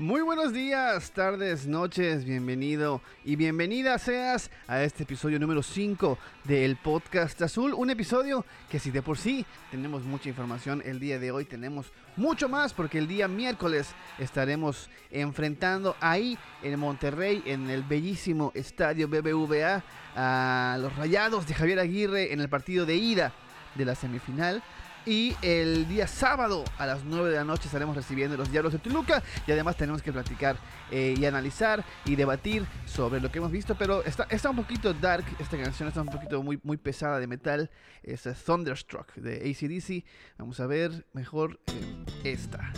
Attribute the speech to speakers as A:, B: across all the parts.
A: Muy buenos días, tardes, noches, bienvenido y bienvenida seas a este episodio número 5 del podcast azul. Un episodio que si de por sí tenemos mucha información el día de hoy, tenemos mucho más porque el día miércoles estaremos enfrentando ahí en Monterrey, en el bellísimo estadio BBVA, a los Rayados de Javier Aguirre en el partido de ida de la semifinal. Y el día sábado a las 9 de la noche estaremos recibiendo los diablos de Toluca. Y además tenemos que platicar eh, y analizar y debatir sobre lo que hemos visto. Pero está, está un poquito dark esta canción, está un poquito muy, muy pesada de metal. Es Thunderstruck de ACDC. Vamos a ver mejor eh, esta.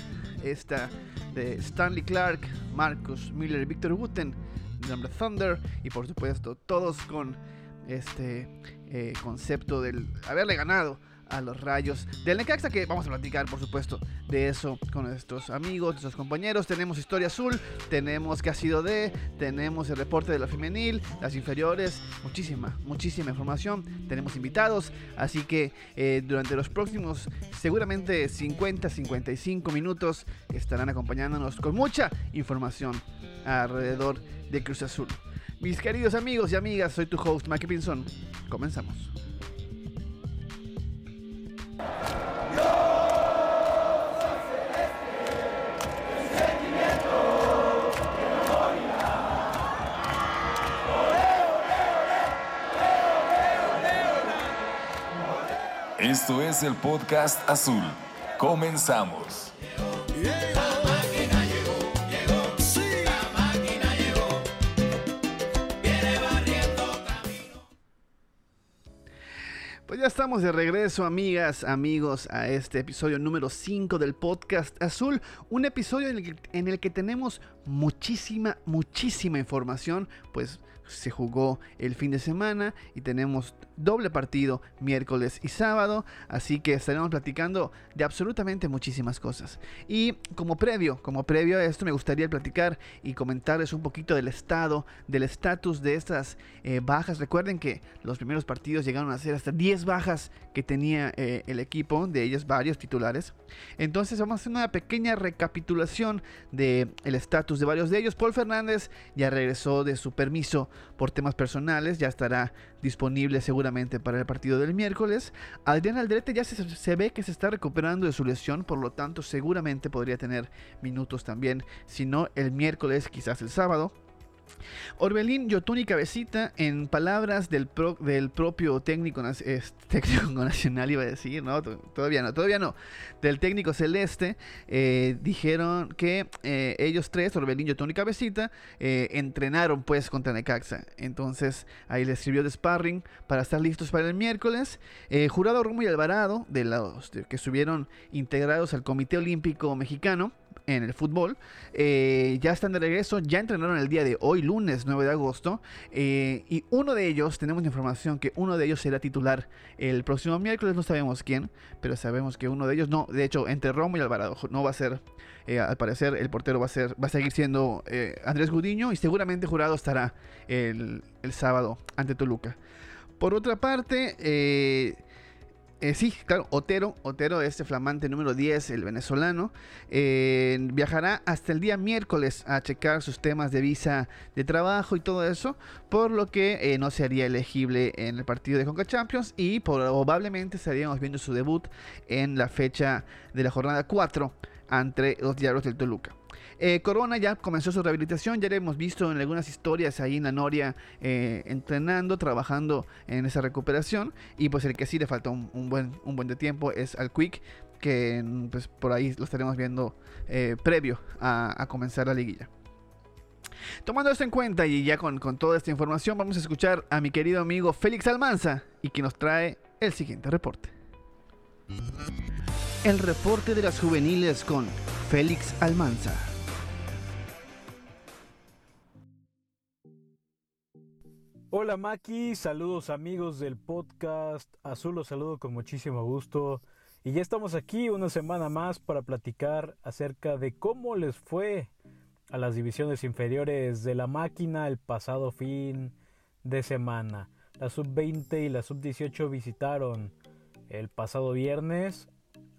A: Esta de Stanley Clark, Marcus Miller y Victor Wooten. Nombre Thunder. Y por supuesto, todos con este eh, concepto del haberle ganado a los rayos del Necaxa, que vamos a platicar, por supuesto, de eso con nuestros amigos, nuestros compañeros. Tenemos Historia Azul, tenemos qué ha sido de, tenemos el reporte de la femenil, las inferiores, muchísima, muchísima información. Tenemos invitados, así que eh, durante los próximos, seguramente 50, 55 minutos, estarán acompañándonos con mucha información alrededor de Cruz Azul. Mis queridos amigos y amigas, soy tu host, Mike Pinson. Comenzamos.
B: Esto es el podcast azul. Comenzamos.
A: Estamos de regreso, amigas, amigos, a este episodio número 5 del podcast Azul. Un episodio en el, que, en el que tenemos muchísima, muchísima información. Pues se jugó el fin de semana y tenemos doble partido miércoles y sábado. Así que estaremos platicando de absolutamente muchísimas cosas. Y como previo, como previo a esto, me gustaría platicar y comentarles un poquito del estado, del estatus de estas eh, bajas. Recuerden que los primeros partidos llegaron a ser hasta 10 bajas que tenía eh, el equipo, de ellos varios titulares. Entonces vamos a hacer una pequeña recapitulación del el estatus de varios de ellos. Paul Fernández ya regresó de su permiso por temas personales, ya estará disponible seguramente para el partido del miércoles. Adrián Aldrete ya se, se, ve que se está recuperando de su lesión, por lo tanto seguramente podría tener minutos también, si no el miércoles, quizás el sábado. Orbelín Yotuni Cabecita, en palabras del, pro, del propio técnico, nacional, iba a decir, no, todavía no, todavía no, del técnico celeste, eh, dijeron que eh, ellos tres, Orbelín Yotuni Cabecita, eh, entrenaron pues contra Necaxa. Entonces ahí les sirvió de sparring para estar listos para el miércoles. Jurado Romo y Alvarado, de los que estuvieron integrados al Comité Olímpico Mexicano, en el fútbol. Eh, ya están de regreso, ya entrenaron el día de hoy, lunes 9 de agosto. Eh, y uno de ellos, tenemos información que uno de ellos será titular el próximo miércoles, no sabemos quién, pero sabemos que uno de ellos, no, de hecho, entre Romo y Alvarado, no va a ser, eh, al parecer, el portero va a, ser, va a seguir siendo Andrés Gudiño y seguramente Jurado estará el, el sábado ante Toluca. Por otra parte, eh, eh, sí, claro, Otero, Otero, este flamante número 10, el venezolano, eh, viajará hasta el día miércoles a checar sus temas de visa de trabajo y todo eso, por lo que eh, no sería elegible en el partido de Conca Champions y probablemente estaríamos viendo su debut en la fecha de la jornada 4 ante los Diablos del Toluca. Eh, Corona ya comenzó su rehabilitación, ya lo hemos visto en algunas historias ahí en la Noria eh, entrenando, trabajando en esa recuperación. Y pues el que sí le falta un, buen, de tiempo es al Quick, que pues por ahí lo estaremos viendo eh, previo a, a, comenzar la liguilla. Tomando esto en cuenta y ya con, con toda esta información, vamos a escuchar a mi querido amigo Félix Almanza y que nos trae el siguiente reporte. El reporte de las juveniles con Félix Almanza.
C: Hola Maki, saludos amigos del podcast Azul, los saludo con muchísimo gusto. Y ya estamos aquí una semana más para platicar acerca de cómo les fue a las divisiones inferiores de la máquina el pasado fin de semana. La sub-20 y la sub-18 visitaron el pasado viernes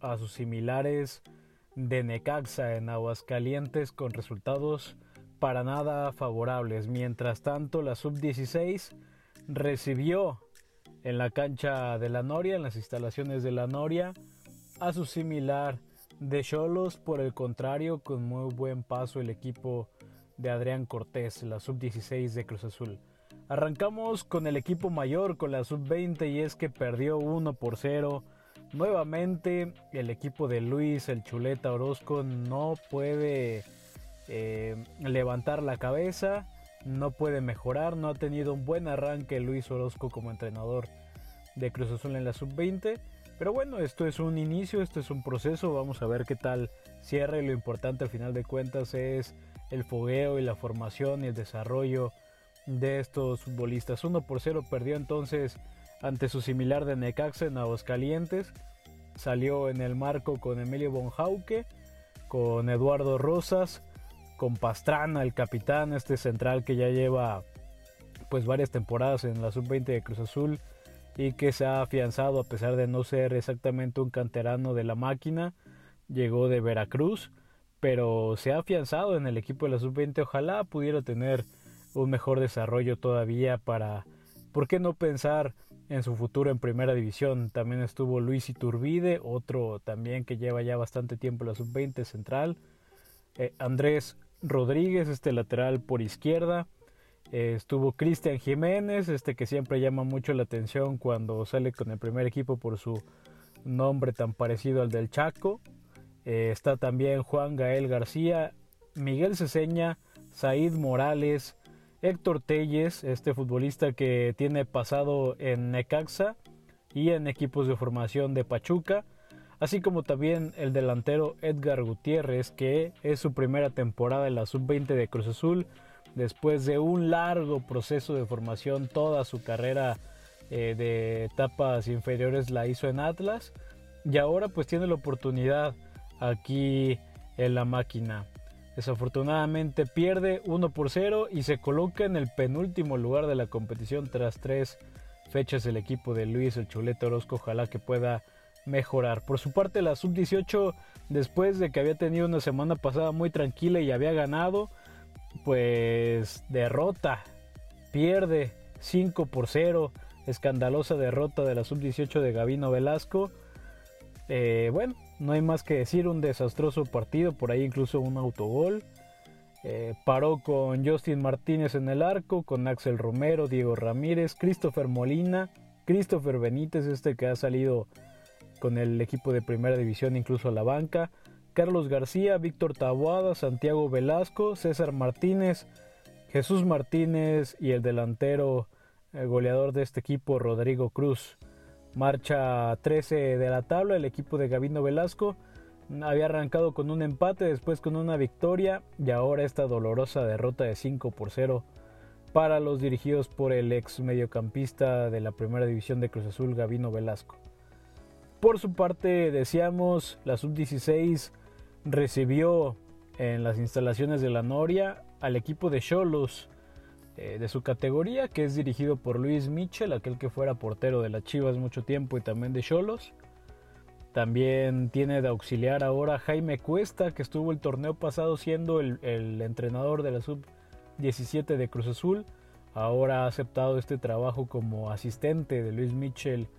C: a sus similares de Necaxa en Aguascalientes con resultados para nada favorables. Mientras tanto, la sub-16 recibió en la cancha de la Noria, en las instalaciones de la Noria, a su similar de Cholos. Por el contrario, con muy buen paso el equipo de Adrián Cortés, la sub-16 de Cruz Azul. Arrancamos con el equipo mayor, con la sub-20, y es que perdió 1 por 0. Nuevamente el equipo de Luis, el Chuleta Orozco, no puede eh, levantar la cabeza, no puede mejorar, no ha tenido un buen arranque Luis Orozco como entrenador de Cruz Azul en la sub-20. Pero bueno, esto es un inicio, esto es un proceso, vamos a ver qué tal cierra y lo importante al final de cuentas es el fogueo y la formación y el desarrollo de estos futbolistas. 1 por 0 perdió entonces ante su similar de Necaxa en Aguascalientes. Salió en el marco con Emilio Bonjauque, con Eduardo Rosas, con Pastrana, el capitán, este central que ya lleva pues varias temporadas en la sub-20 de Cruz Azul y que se ha afianzado a pesar de no ser exactamente un canterano de la máquina. Llegó de Veracruz pero se ha afianzado en el equipo de la sub-20. Ojalá pudiera tener un mejor desarrollo todavía para, ¿por qué no pensar en su futuro en primera división? También estuvo Luis Iturbide, otro también que lleva ya bastante tiempo en la sub-20 central. Eh, Andrés Rodríguez, este lateral por izquierda. Eh, estuvo Cristian Jiménez, este que siempre llama mucho la atención cuando sale con el primer equipo por su nombre tan parecido al del Chaco. Eh, está también Juan Gael García, Miguel Ceseña, Said Morales, Héctor Telles, este futbolista que tiene pasado en Necaxa y en equipos de formación de Pachuca, así como también el delantero Edgar Gutiérrez, que es su primera temporada en la sub-20 de Cruz Azul, después de un largo proceso de formación, toda su carrera eh, de etapas inferiores la hizo en Atlas y ahora pues tiene la oportunidad aquí en la máquina. Desafortunadamente pierde 1 por 0 y se coloca en el penúltimo lugar de la competición tras tres fechas el equipo de Luis el Chuleta Orozco. Ojalá que pueda mejorar. Por su parte la sub-18 después de que había tenido una semana pasada muy tranquila y había ganado, pues derrota, pierde 5 por 0, escandalosa derrota de la sub-18 de Gavino Velasco. Eh, bueno, no hay más que decir, un desastroso partido, por ahí incluso un autogol. Eh, paró con Justin Martínez en el arco, con Axel Romero, Diego Ramírez, Christopher Molina, Christopher Benítez, este que ha salido con el equipo de primera división incluso a la banca, Carlos García, Víctor Taboada, Santiago Velasco, César Martínez, Jesús Martínez y el delantero el goleador de este equipo, Rodrigo Cruz. Marcha 13 de la tabla, el equipo de Gavino Velasco había arrancado con un empate, después con una victoria y ahora esta dolorosa derrota de 5 por 0 para los dirigidos por el ex mediocampista de la primera división de Cruz Azul, Gavino Velasco. Por su parte, decíamos, la sub-16 recibió en las instalaciones de la Noria al equipo de Cholos eh, de su categoría, que es dirigido por Luis Michel, aquel que fuera portero de las Chivas mucho tiempo y también de Cholos. También tiene de auxiliar ahora Jaime Cuesta, que estuvo el torneo pasado siendo el, el entrenador de la sub-17 de Cruz Azul. Ahora ha aceptado este trabajo como asistente de Luis Michel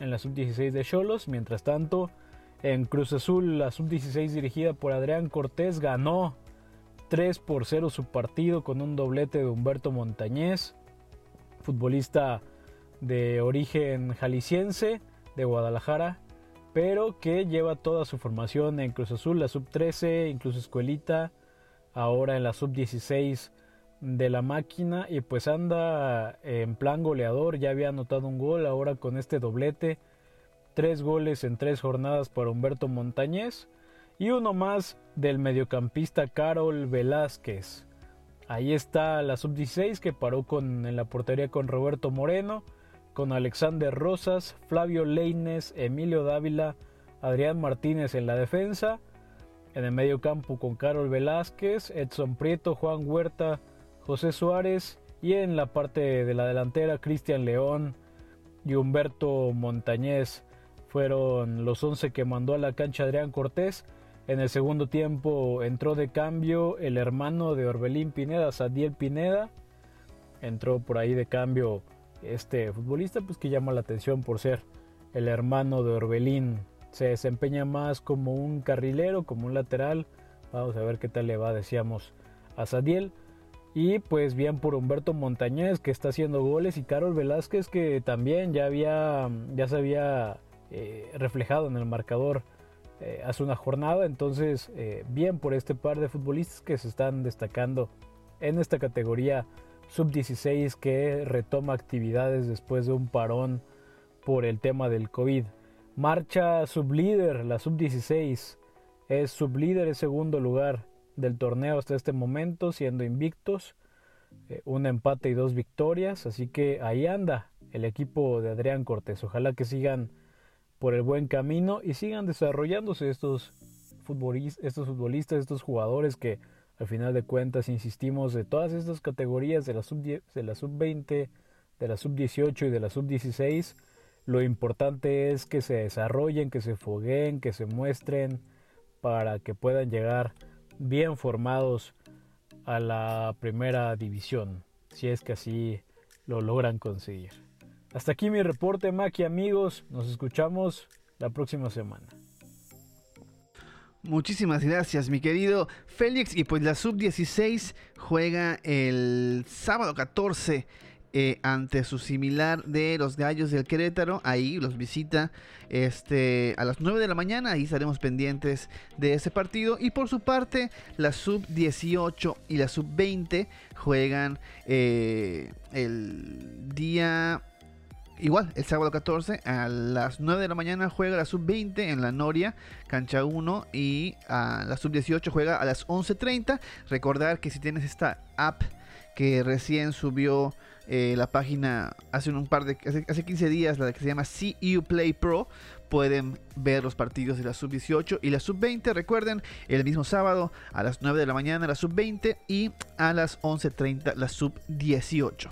C: en la sub-16 de Cholos. Mientras tanto, en Cruz Azul, la sub-16 dirigida por Adrián Cortés ganó 3 por 0 su partido con un doblete de Humberto Montañez, futbolista de origen jalisciense de Guadalajara, pero que lleva toda su formación en Cruz Azul, la sub 13, incluso escuelita, ahora en la sub 16 de la máquina y pues anda en plan goleador, ya había anotado un gol, ahora con este doblete, tres goles en tres jornadas para Humberto Montañez y uno más del mediocampista Carol Velázquez. Ahí está la sub-16 que paró con, en la portería con Roberto Moreno, con Alexander Rosas, Flavio Leines, Emilio Dávila, Adrián Martínez en la defensa, en el medio campo con Carol Velázquez, Edson Prieto, Juan Huerta, José Suárez y en la parte de la delantera Cristian León y Humberto Montañez fueron los 11 que mandó a la cancha Adrián Cortés En el segundo tiempo entró de cambio el hermano de Orbelín Pineda, Sadiel Pineda. Entró por ahí de cambio este futbolista, pues que llama la atención por ser el hermano de Orbelín. Se desempeña más como un carrilero, como un lateral. Vamos a ver qué tal le va, decíamos, a Sadiel. Y pues bien por Humberto Montañez que está haciendo goles y Carol Velázquez que también ya había ya se había eh, reflejado en el marcador eh, hace una jornada. Entonces eh, bien por este par de futbolistas que se están destacando en esta categoría sub-16 que retoma actividades después de un parón por el tema del COVID. Marcha sublíder, la sub-16 es sublíder en segundo lugar del torneo hasta este momento, siendo invictos, eh, un empate y dos victorias, así que ahí anda el equipo de Adrián Cortés. Ojalá que sigan por el buen camino y sigan desarrollándose estos futbolistas, estos, futbolistas, estos jugadores que al final de cuentas insistimos de todas estas categorías de la sub-20, de la sub-20, de la sub-18 y de la sub-16. Lo importante es que se desarrollen, que se fogueen, que se muestren para que puedan llegar bien formados a la primera división, si es que así lo logran conseguir. Hasta aquí mi reporte, Maki amigos, nos escuchamos la próxima semana.
A: Muchísimas gracias, mi querido Félix. Y pues la sub-16 juega el sábado 14 eh, ante su similar de los Gallos del Querétaro. Ahí los visita este, a las 9 de la mañana. Ahí estaremos pendientes de ese partido. Y por su parte, la sub-18 y la sub-20 juegan eh, el día igual, el sábado 14 a las 9 de la mañana juega la sub-20 en la Noria, cancha 1, y a la sub-18 juega a las 11.30. Recordar que si tienes esta app que recién subió eh, la página hace un par de hace, 15 días, la que se llama CU Play Pro. Pueden ver los partidos de la sub 18 y la sub 20. Recuerden, el mismo sábado a las 9 de la mañana la sub 20 y a las 11.30 la sub 18.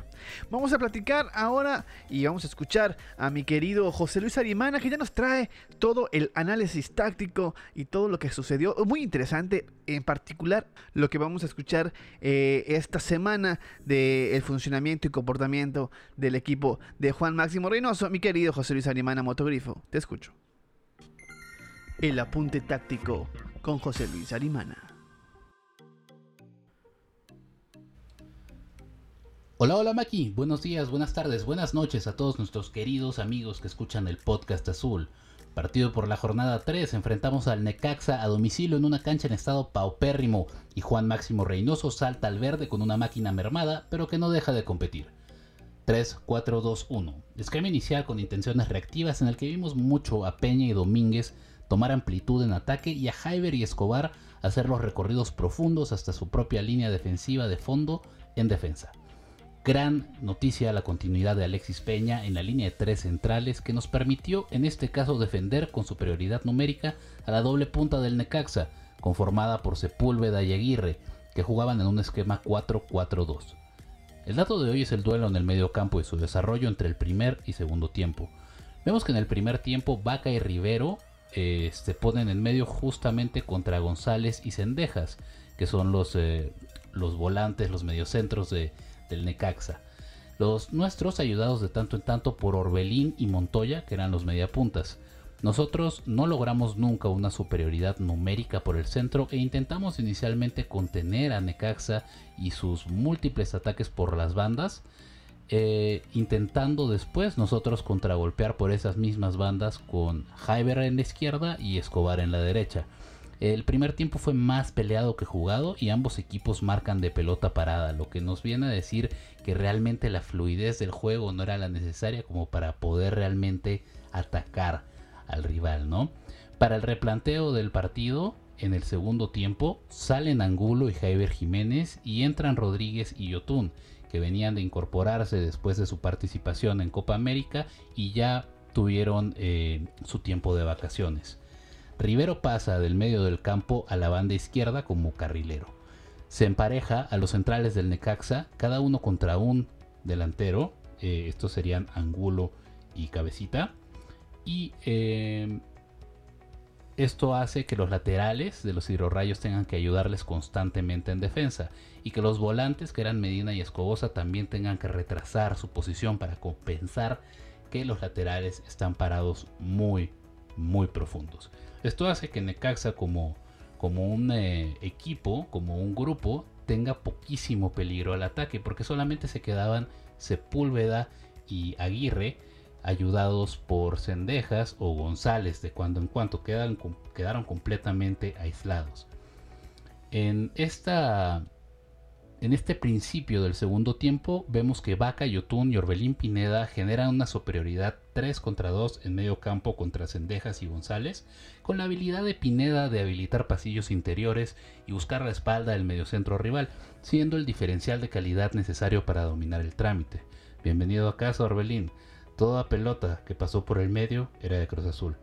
A: Vamos a platicar ahora y vamos a escuchar a mi querido José Luis Arimana que ya nos trae todo el análisis táctico y todo lo que sucedió. Muy interesante, en particular lo que vamos a escuchar eh, esta semana del funcionamiento y comportamiento del equipo de Juan Máximo Reynoso. Mi querido José Luis Arimana Motogrifo, te escucho. El apunte táctico con José Luis Arimana.
D: Hola, hola Maki, buenos días, buenas tardes, buenas noches a todos nuestros queridos amigos que escuchan el podcast azul. Partido por la jornada 3, enfrentamos al Necaxa a domicilio en una cancha en estado paupérrimo y Juan Máximo Reynoso salta al verde con una máquina mermada, pero que no deja de competir. 3-4-2-1. Esquema inicial con intenciones reactivas en el que vimos mucho a Peña y Domínguez tomar amplitud en ataque y a Jaiber y Escobar hacer los recorridos profundos hasta su propia línea defensiva de fondo en defensa. Gran noticia la continuidad de Alexis Peña en la línea de tres centrales que nos permitió en este caso defender con superioridad numérica a la doble punta del Necaxa, conformada por Sepúlveda y Aguirre, que jugaban en un esquema 4-4-2. El dato de hoy es el duelo en el medio campo y su desarrollo entre el primer y segundo tiempo. Vemos que en el primer tiempo Vaca y Rivero eh, se ponen en medio justamente contra González y Cendejas, que son los, eh, los volantes, los mediocentros de, del Necaxa. Los nuestros ayudados de tanto en tanto por Orbelín y Montoya, que eran los mediapuntas. Nosotros no logramos nunca una superioridad numérica por el centro e intentamos inicialmente contener a Necaxa y sus múltiples ataques por las bandas, eh, intentando después nosotros contragolpear por esas mismas bandas con Jaiber en la izquierda y Escobar en la derecha. El primer tiempo fue más peleado que jugado y ambos equipos marcan de pelota parada, lo que nos viene a decir que realmente la fluidez del juego no era la necesaria como para poder realmente atacar al rival, ¿no? Para el replanteo del partido, en el segundo tiempo, salen Angulo y Javier Jiménez y entran Rodríguez y Yotun, que venían de incorporarse después de su participación en Copa América y ya tuvieron eh, su tiempo de vacaciones. Rivero pasa del medio del campo a la banda izquierda como carrilero. Se empareja a los centrales del Necaxa, cada uno contra un delantero. Eh, estos serían Angulo y Cabecita. Y eh, Esto hace que los laterales de los hidrorrayos tengan que ayudarles constantemente en defensa y que los volantes, que eran Medina y Escobosa, también tengan que retrasar su posición para compensar que los laterales están parados muy, muy profundos. Esto hace que Necaxa como, un eh, equipo, como un grupo, tenga poquísimo peligro al ataque, porque solamente se quedaban Sepúlveda y Aguirre, ayudados por Cendejas o González, de cuando en cuando quedan, quedaron completamente aislados. En esta en este principio del segundo tiempo vemos que Vaca, Yotun y Orbelín Pineda generan una superioridad 3 contra 2 en medio campo contra Cendejas y González, con la habilidad de Pineda de habilitar pasillos interiores y buscar la espalda del mediocentro rival, siendo el diferencial de calidad necesario para dominar el trámite. Bienvenido a casa Orbelín. Toda pelota que pasó por el medio era de Cruz Azul.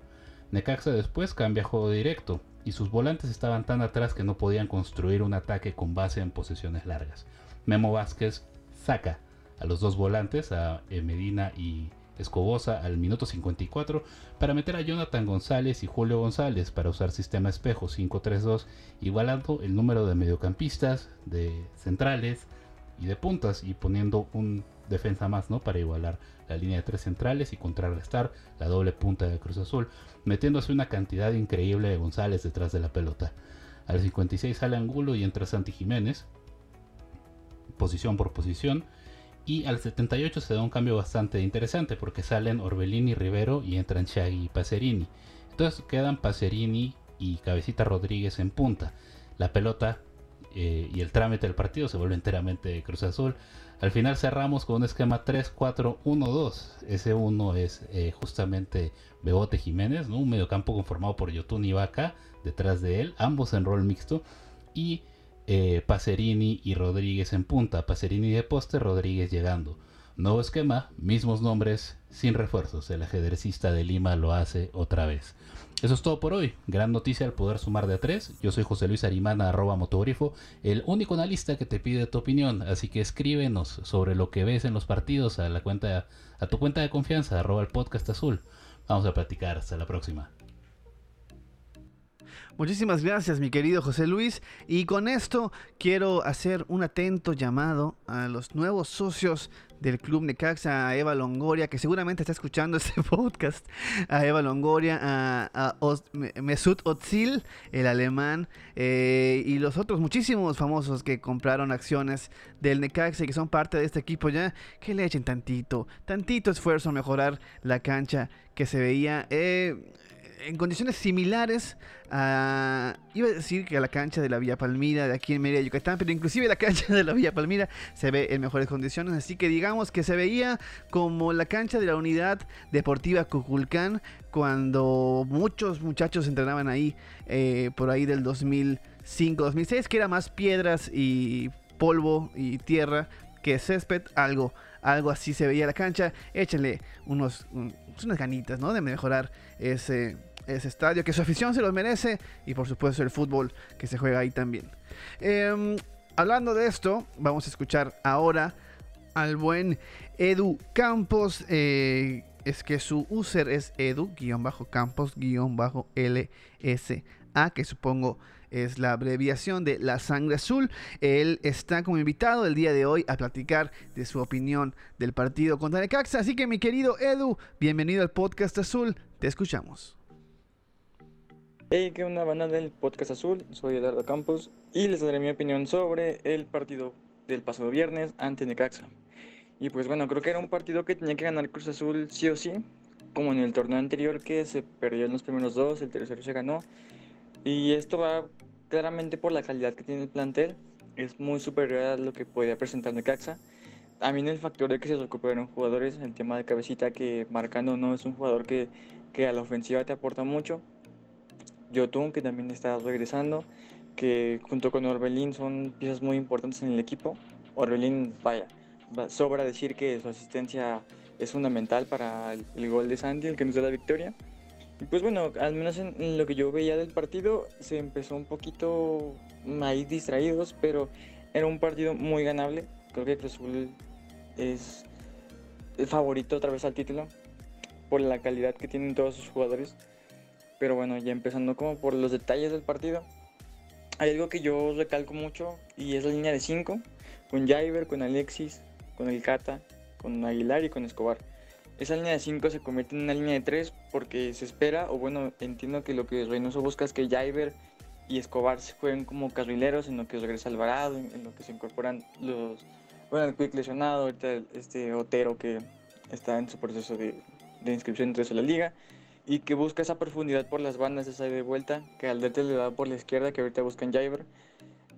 D: Necaxa después cambia juego directo, y sus volantes estaban tan atrás que no podían construir un ataque con base en posesiones largas. Memo Vázquez saca a los dos volantes, a Medina y Escobosa al minuto 54 para meter a Jonathan González y Julio González para usar sistema espejo 5-3-2, igualando el número de mediocampistas, de centrales y de puntas y poniendo un defensa más, ¿no? Para igualar la línea de tres centrales y contrarrestar la doble punta de Cruz Azul, metiéndose una cantidad increíble de González detrás de la pelota. Al 56 sale Angulo y entra Santi Jiménez, posición por posición. Y al 78 se da un cambio bastante interesante porque salen Orbelini y Rivero y entran Shaggy y Pacerini. Entonces quedan Pacerini y Cabecita Rodríguez en punta. La pelota eh, y el trámite del partido se vuelve enteramente de Cruz Azul. Al final cerramos con un esquema 3-4-1-2. Ese 1 es eh, justamente Bebote Jiménez, un mediocampo conformado por Yotun y Vaca detrás de él, ambos en rol mixto. Y eh, Pacerini y Rodríguez en punta. Pacerini de poste, Rodríguez llegando. Nuevo esquema, mismos nombres, sin refuerzos. El ajedrecista de Lima lo hace otra vez. Eso es todo por hoy. Gran noticia al poder sumar de a tres. Yo soy José Luis Arimana, arroba motogrifo, el único analista que te pide tu opinión. Así que escríbenos sobre lo que ves en los partidos a la cuenta, a tu cuenta de confianza, arroba el podcast azul. Vamos a platicar. Hasta la próxima.
A: Muchísimas gracias, mi querido José Luis. Y con esto quiero hacer un atento llamado a los nuevos socios del Club Necaxa, a Eva Longoria, que seguramente está escuchando este podcast, a Eva Longoria, a, Mesut Özil, el alemán, eh, y los otros muchísimos famosos que compraron acciones del Necaxa y que son parte de este equipo ya, que le echen tantito, tantito esfuerzo a mejorar la cancha que se veía. Eh, en condiciones similares a, iba a decir que a la cancha de la Villa Palmira de aquí en Mérida, Yucatán, pero inclusive la cancha de la Villa Palmira se ve en mejores condiciones, así que digamos que se veía como la cancha de la Unidad Deportiva Cuculcán cuando muchos muchachos entrenaban ahí eh, por ahí del 2005-2006, que era más piedras y polvo y tierra que césped, algo, algo así se veía la cancha. Échenle unos, unas ganitas, ¿no? De mejorar ese, ese estadio, que su afición se lo merece y por supuesto el fútbol que se juega ahí también. Em, hablando de esto, vamos a escuchar ahora al buen Edu Campos. Eh, es que su user es edu-campos-lsa, que supongo es la abreviación de La Sangre Azul. Él está como invitado el día de hoy a platicar de su opinión del partido contra Necaxa. Así que mi querido Edu, bienvenido al podcast Azul. Te escuchamos.
E: Hey, ¿qué onda banda del Podcast Azul? Soy Eduardo Campos y les daré mi opinión sobre el partido del pasado viernes ante Necaxa. Y pues bueno, creo que era un partido que tenía que ganar Cruz Azul sí o sí, como en el torneo anterior que se perdió en los primeros dos, el tercero se ganó. Y esto va claramente por la calidad que tiene el plantel, es muy superior a lo que podía presentar Necaxa. También el factor de que se recuperaron jugadores, el tema de cabecita que marcando no es un jugador que, que a la ofensiva te aporta mucho Yotun, que también está regresando, que junto con Orbelín son piezas muy importantes en el equipo. Orbelín, vaya, sobra decir que su asistencia es fundamental para el, gol de Santi, el que nos da la victoria. Y pues bueno, al menos en, lo que yo veía del partido, se empezó un poquito ahí distraídos, pero era un partido muy ganable. Creo que Cruz Azul es el favorito otra vez al título por la calidad que tienen todos sus jugadores. Pero bueno, ya empezando como por los detalles del partido. Hay algo que yo recalco mucho y es la línea de 5, con Jaiber, con Alexis, con el Cata, con Aguilar y con Escobar. Esa línea de 5 se convierte en una línea de 3 porque se espera, o bueno, entiendo que lo que Reynoso busca es que Jaiber y Escobar se jueguen como carrileros, en lo que regresa Alvarado, en, lo que se incorporan los. Bueno, el Quick lesionado, ahorita este Otero que está en su proceso de, de inscripción dentro de la liga y que busca esa profundidad por las bandas, esa de vuelta, que Aldete le da por la izquierda, que ahorita busca en Jaiber.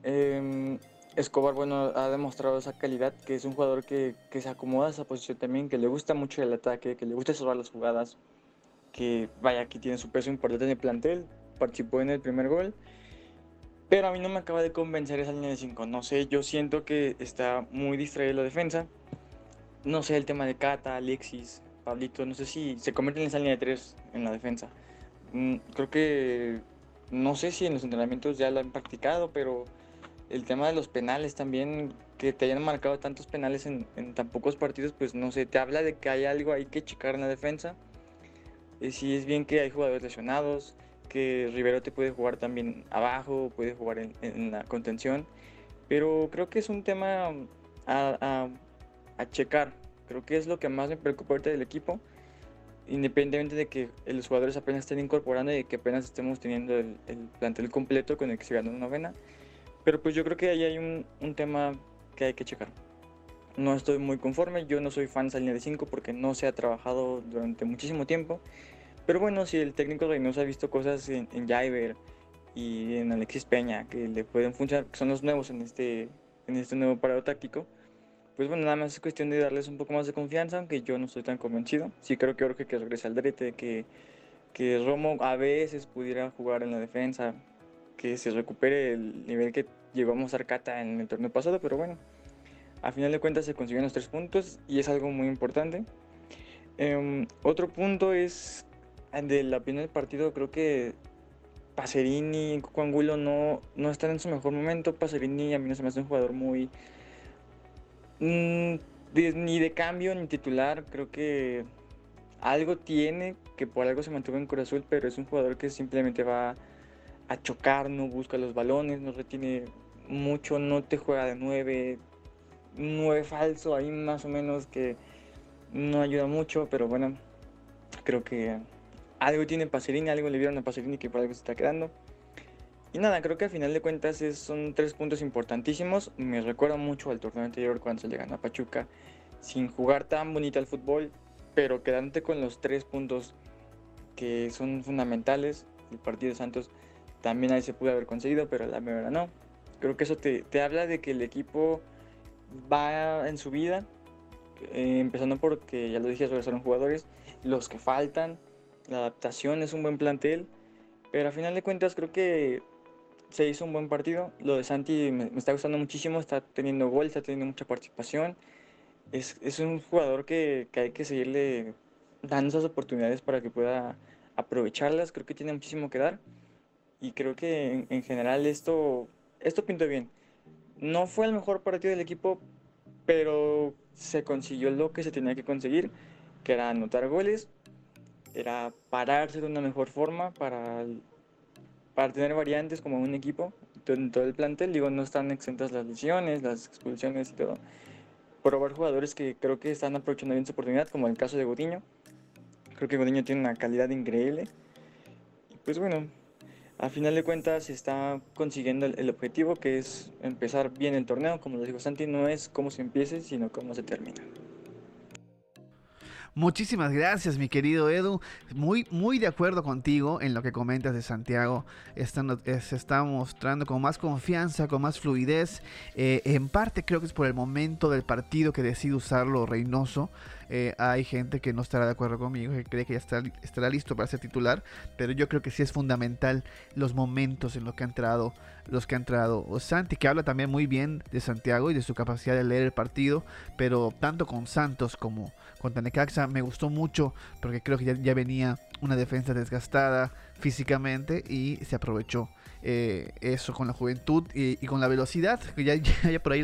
E: Em, Escobar, bueno, ha demostrado esa calidad, que es un jugador que, que, se acomoda a esa posición también, que le gusta mucho el ataque, que le gusta salvar las jugadas, que vaya, aquí tiene su peso importante en el plantel, participó en el primer gol, pero a mí no me acaba de convencer esa línea de 5, no sé, yo siento que está muy distraída la defensa, no sé, el tema de Cata, Alexis, Pablito, no sé si se convierte en esa línea de 3 en la defensa. Mm, creo que, no sé si en los entrenamientos ya lo han practicado, pero el tema de los penales también, que te hayan marcado tantos penales en, tan pocos partidos, pues no sé, te habla de que hay algo ahí que checar en la defensa. Y si es bien que hay jugadores lesionados, que Rivero te puede jugar también abajo, puede jugar en, la contención, pero creo que es un tema a, a, checar. Creo que es lo que más me preocupa ahorita del equipo, independientemente de que los jugadores apenas estén incorporando y que apenas estemos teniendo el, el plantel completo con el que se ganó una novena pero pues yo creo que ahí hay un, un tema que hay que checar. No estoy muy conforme, yo no soy fan de línea de 5 porque no se ha trabajado durante muchísimo tiempo. Pero bueno, si el técnico Reynoso ha visto cosas en, en Jaiber y en Alexis Peña que le pueden funcionar, que son los nuevos en este, en este nuevo parado táctico, pues bueno, nada más es cuestión de darles un poco más de confianza, aunque yo no estoy tan convencido. Sí creo que Jorge que regrese al Drete, que, que Romo a veces pudiera jugar en la defensa, que se recupere el nivel que llegó a mostrar Cata en el torneo pasado, pero bueno, a final de cuentas se consiguieron los tres puntos y es algo muy importante. Em, otro punto es de la opinión del partido, creo que Pacerini y Coco Angulo no, no están en su mejor momento. Pacerini a mí no se me hace un jugador muy... Mm, ni de cambio ni titular, creo que algo tiene que por algo se mantuvo en Cruz Azul, pero es un jugador que simplemente va a chocar, no busca los balones, no retiene mucho, no te juega de 9, 9 falso, ahí más o menos que no ayuda mucho, pero bueno, creo que algo tiene Pacerini, algo le vieron a Pacerini que por algo se está quedando. Y nada, creo que al final de cuentas son tres puntos importantísimos. Me recuerda mucho al torneo anterior cuando se le ganó a Pachuca sin jugar tan bonito al fútbol, pero quedándote con los tres puntos que son fundamentales. El partido de Santos también ahí se pudo haber conseguido, pero la verdad no. Creo que eso te, te habla de que el equipo va en su vida, eh, empezando porque, ya lo dije, son jugadores, los que faltan, la adaptación es un buen plantel, pero a final de cuentas creo que se hizo un buen partido. Lo de Santi me, está gustando muchísimo, está teniendo gol, está teniendo mucha participación. Es, es un jugador que, que, hay que seguirle dando esas oportunidades para que pueda aprovecharlas. Creo que tiene muchísimo que dar y creo que en, general esto, esto pintó bien. No fue el mejor partido del equipo, pero se consiguió lo que se tenía que conseguir, que era anotar goles, era pararse de una mejor forma para, para tener variantes como un equipo en todo el plantel. Digo, no están exentas las lesiones, las expulsiones y todo. Probar jugadores que creo que están aprovechando bien su oportunidad, como el caso de Godiño. Creo que Godiño tiene una calidad increíble. Pues bueno, a final de cuentas está consiguiendo el, objetivo que es empezar bien el torneo. Como lo dijo Santi, no es cómo se empiece, sino cómo se termina.
A: Muchísimas gracias, mi querido Edu. Muy, muy de acuerdo contigo en lo que comentas de Santiago. se está mostrando con más confianza, con más fluidez. Eh, en parte creo que es por el momento del partido que decide usarlo Reynoso. Eh, hay gente que no estará de acuerdo conmigo, que cree que ya está, estará listo para ser titular, pero yo creo que sí es fundamental los momentos en los que ha entrado, los que ha entrado Santi, que habla también muy bien de Santiago y de su capacidad de leer el partido, pero tanto con Santos como con Tanecaxa me gustó mucho porque creo que ya venía una defensa desgastada físicamente y se aprovechó eh, eso con la juventud y, con la velocidad, que ya, por ahí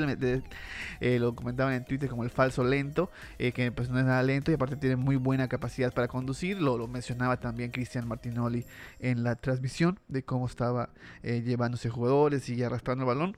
A: eh, lo comentaban en Twitter como el falso lento, eh, que pues no es nada lento y aparte tiene muy buena capacidad para conducir, lo, lo mencionaba también Cristian Martinoli en la transmisión de cómo estaba llevándose jugadores y arrastrando el balón.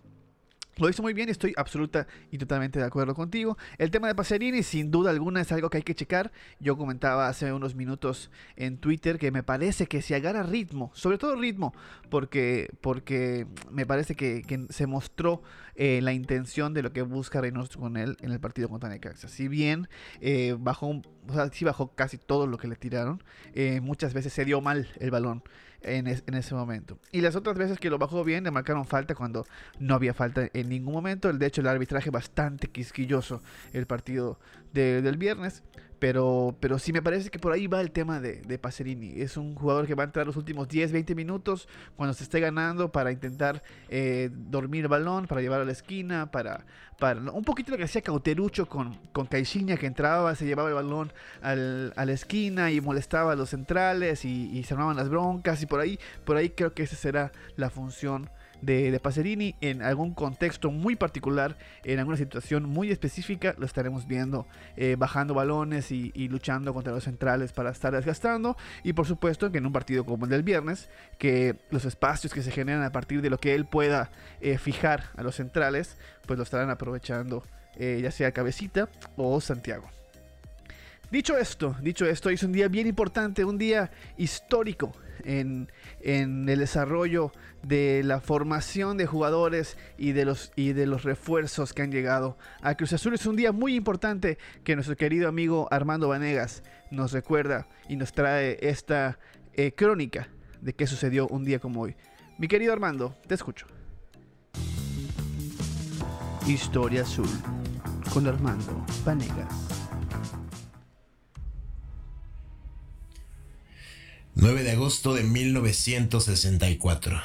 A: Lo hizo muy bien estoy absoluta y totalmente de acuerdo contigo. El tema de Pacerini, sin duda alguna, es algo que hay que checar. Yo comentaba hace unos minutos en Twitter que me parece que si agarra ritmo, sobre todo ritmo, porque, porque me parece que, se mostró eh, la intención de lo que busca Reynoso con él en el partido contra Necaxa. Si bien eh, bajó, o sea, sí bajó casi todo lo que le tiraron, eh, muchas veces se dio mal el balón en, ese momento. Y las otras veces que lo bajó bien, le marcaron falta cuando no había falta en ningún momento. De hecho, el arbitraje bastante quisquilloso el partido del viernes. Pero, pero sí me parece que por ahí va el tema de, de Pacerini. Es un jugador que va a entrar los últimos 10, 20 minutos cuando se esté ganando para intentar eh, dormir el balón, para llevarlo a la esquina, para, para un poquito lo que hacía Cauterucho con, con Caixinha que entraba, se llevaba el balón al, a la esquina y molestaba a los centrales y, y se armaban las broncas y por ahí, por ahí creo que esa será la función de, de Pacerini en algún contexto muy particular, en alguna situación muy específica, lo estaremos viendo eh, bajando balones y, luchando contra los centrales para estar desgastando. Y por supuesto que en un partido como el del viernes, que los espacios que se generan a partir de lo que él pueda eh, fijar a los centrales, pues lo estarán aprovechando eh, ya sea Cabecita o Santiago. Dicho esto, dicho esto, es un día bien importante, un día histórico en, el desarrollo de la formación de jugadores y de, los, y de los refuerzos que han llegado a Cruz Azul. Es un día muy importante que nuestro querido amigo Armando Vanegas nos recuerda y nos trae esta eh, crónica de qué sucedió un día como hoy. Mi querido Armando, te escucho. Historia Azul con Armando Vanegas.
F: 9 de agosto de 1964.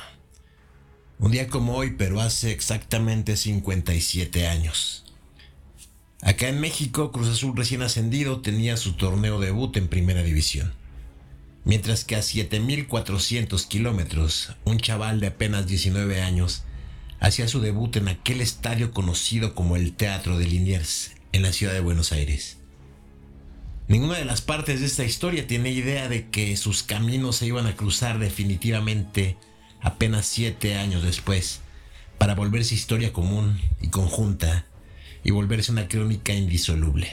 F: Un día como hoy, pero hace exactamente 57 años. Acá en México, Cruz Azul recién ascendido tenía su torneo debut en Primera División. Mientras que a 7.400 kilómetros, un chaval de apenas 19 años hacía su debut en aquel estadio conocido como el Teatro de Liniers, en la ciudad de Buenos Aires. Ninguna de las partes de esta historia tiene idea de que sus caminos se iban a cruzar definitivamente apenas siete años después, para volverse historia común y conjunta y volverse una crónica indisoluble.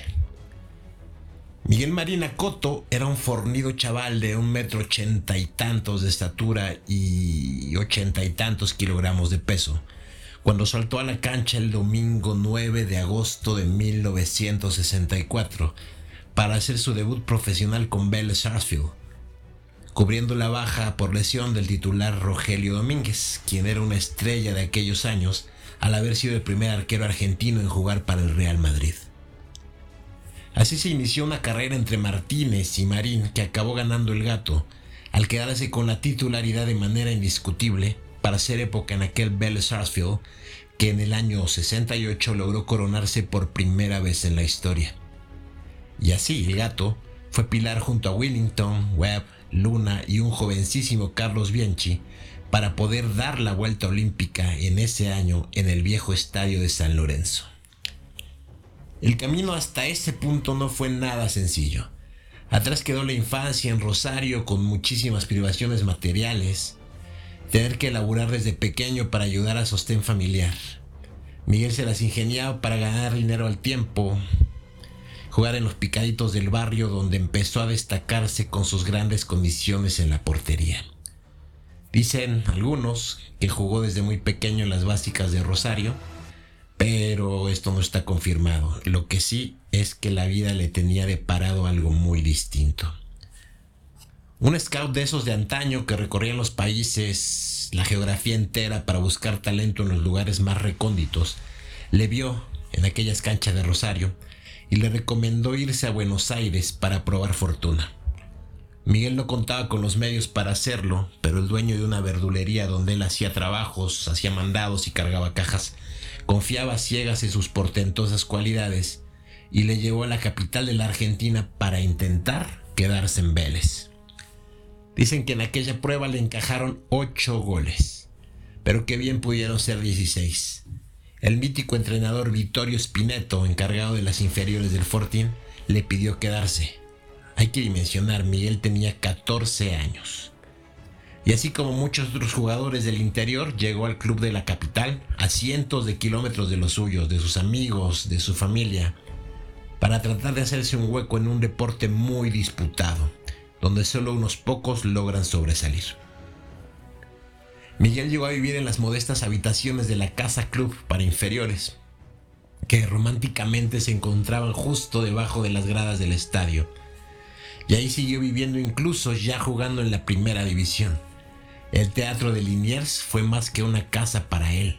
F: Miguel Marina Coto era un fornido chaval de un metro ochenta y tantos de estatura y ochenta y tantos kilogramos de peso, cuando saltó a la cancha el domingo 9 de agosto de 1964 para hacer su debut profesional con Bell Sarsfield, cubriendo la baja por lesión del titular Rogelio Domínguez, quien era una estrella de aquellos años al haber sido el primer arquero argentino en jugar para el Real Madrid. Así se inició una carrera entre Martínez y Marín que acabó ganando el gato, al quedarse con la titularidad de manera indiscutible para hacer época en aquel Bell Sarsfield que en el año 68 logró coronarse por primera vez en la historia. Y así el gato fue pilar junto a Willington, Webb, Luna y un jovencísimo Carlos Bianchi para poder dar la vuelta olímpica en ese año en el viejo estadio de San Lorenzo. El camino hasta ese punto no fue nada sencillo. Atrás quedó la infancia en Rosario con muchísimas privaciones materiales, tener que laburar desde pequeño para ayudar a sostén familiar. Miguel se las ingeniaba para ganar dinero al tiempo, jugar en los picaditos del barrio donde empezó a destacarse con sus grandes condiciones en la portería. Dicen algunos que jugó desde muy pequeño en las básicas de Rosario, pero esto no está confirmado. Lo que sí es que la vida le tenía deparado algo muy distinto. Un scout de esos de antaño que recorrían los países, la geografía entera para buscar talento en los lugares más recónditos, le vio en aquellas canchas de Rosario y le recomendó irse a Buenos Aires para probar fortuna. Miguel no contaba con los medios para hacerlo, pero el dueño de una verdulería donde él hacía trabajos, hacía mandados y cargaba cajas, confiaba ciegas en sus portentosas cualidades y le llevó a la capital de la Argentina para intentar quedarse en Vélez. Dicen que en aquella prueba le encajaron ocho goles. pero qué bien pudieron ser 16. El mítico entrenador Vittorio Spineto, encargado de las inferiores del Fortín, le pidió quedarse. Hay que dimensionar, Miguel tenía 14 años. Y así como muchos otros jugadores del interior, llegó al club de la capital, a cientos de kilómetros de los suyos, de sus amigos, de su familia, para tratar de hacerse un hueco en un deporte muy disputado, donde solo unos pocos logran sobresalir. Miguel llegó a vivir en las modestas habitaciones de la Casa Club para inferiores, que románticamente se encontraban justo debajo de las gradas del estadio. Y ahí siguió viviendo incluso ya jugando en la primera división. El teatro de Liniers fue más que una casa para él.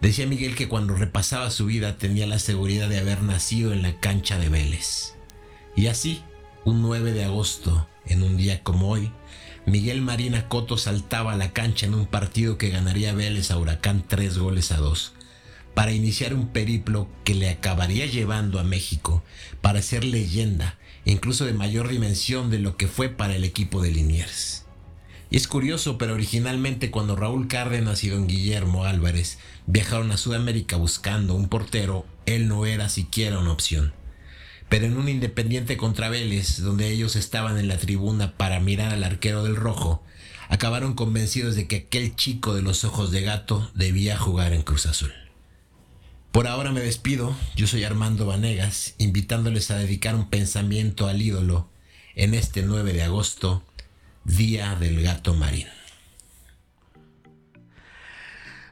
F: Decía Miguel que cuando repasaba su vida tenía la seguridad de haber nacido en la cancha de Vélez. Y así, un 9 de agosto, en un día como hoy, Miguel Marina Coto saltaba a la cancha en un partido que ganaría Vélez a Huracán tres goles a dos, para iniciar un periplo que le acabaría llevando a México para ser leyenda, incluso de mayor dimensión de lo que fue para el equipo de Liniers. Y es curioso, pero originalmente cuando Raúl Cárdenas y don Guillermo Álvarez viajaron a Sudamérica buscando un portero, él no era siquiera una opción. Pero en un Independiente contra Vélez, donde ellos estaban en la tribuna para mirar al arquero del rojo, acabaron convencidos de que aquel chico de los ojos de gato debía jugar en Cruz Azul. Por ahora me despido, yo soy Armando Vanegas, invitándoles a dedicar un pensamiento al ídolo en este 9 de agosto Día del Gato Marín.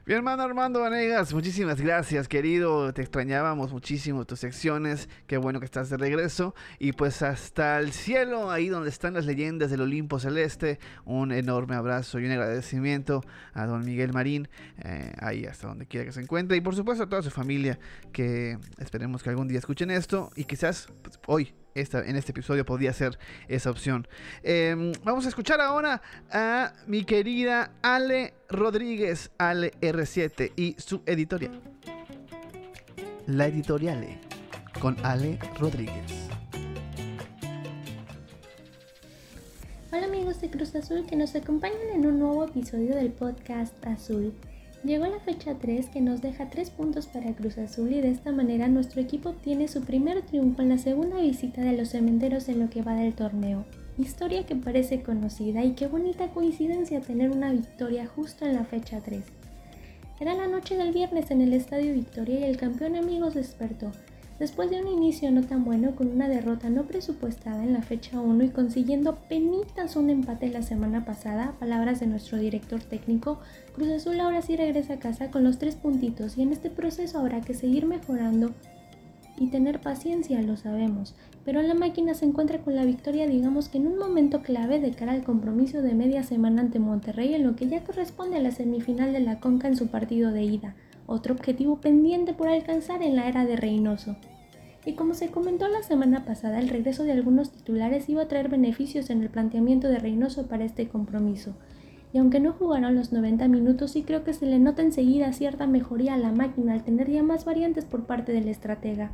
A: Mi hermano Armando Vanegas, muchísimas gracias, querido. Te extrañábamos muchísimo tus secciones. Qué bueno que estás de regreso. Y pues hasta el cielo, ahí donde están las leyendas del Olimpo Celeste. Un enorme abrazo y un agradecimiento a don Miguel Marín, eh, ahí hasta donde quiera que se encuentre. Y por supuesto a toda su familia, que esperemos que algún día escuchen esto y quizás pues, hoy en este episodio podría ser esa opción. Em, vamos a escuchar ahora a mi querida Ale Rodríguez, Ale R7 y su editorial. La editoriale con Ale Rodríguez.
G: Hola amigos de Cruz Azul que nos acompañan en un nuevo episodio del podcast Azul. Llegó la fecha 3 que nos deja 3 puntos para Cruz Azul y de esta manera nuestro equipo obtiene su primer triunfo en la segunda visita de los cementeros en lo que va del torneo. Historia que parece conocida y qué bonita coincidencia tener una victoria justo en la fecha 3. Era la noche del viernes en el Estadio Victoria y el campeón amigos despertó. Después de un inicio no tan bueno con una derrota no presupuestada en la fecha 1 y consiguiendo penitas un empate la semana pasada, palabras de nuestro director técnico, Cruz Azul ahora sí regresa a casa con los tres puntitos y en este proceso habrá que seguir mejorando y tener paciencia, lo sabemos, pero la máquina se encuentra con la victoria digamos que en un momento clave de cara al compromiso de media semana ante Monterrey en lo que ya corresponde a la semifinal de la Conca en su partido de ida otro objetivo pendiente por alcanzar en la era de Reynoso. Y como se comentó la semana pasada, el regreso de algunos titulares iba a traer beneficios en el planteamiento de Reynoso para este compromiso. Y aunque no jugaron los 90 minutos, sí creo que se le nota enseguida cierta mejoría a la máquina al tener ya más variantes por parte del estratega.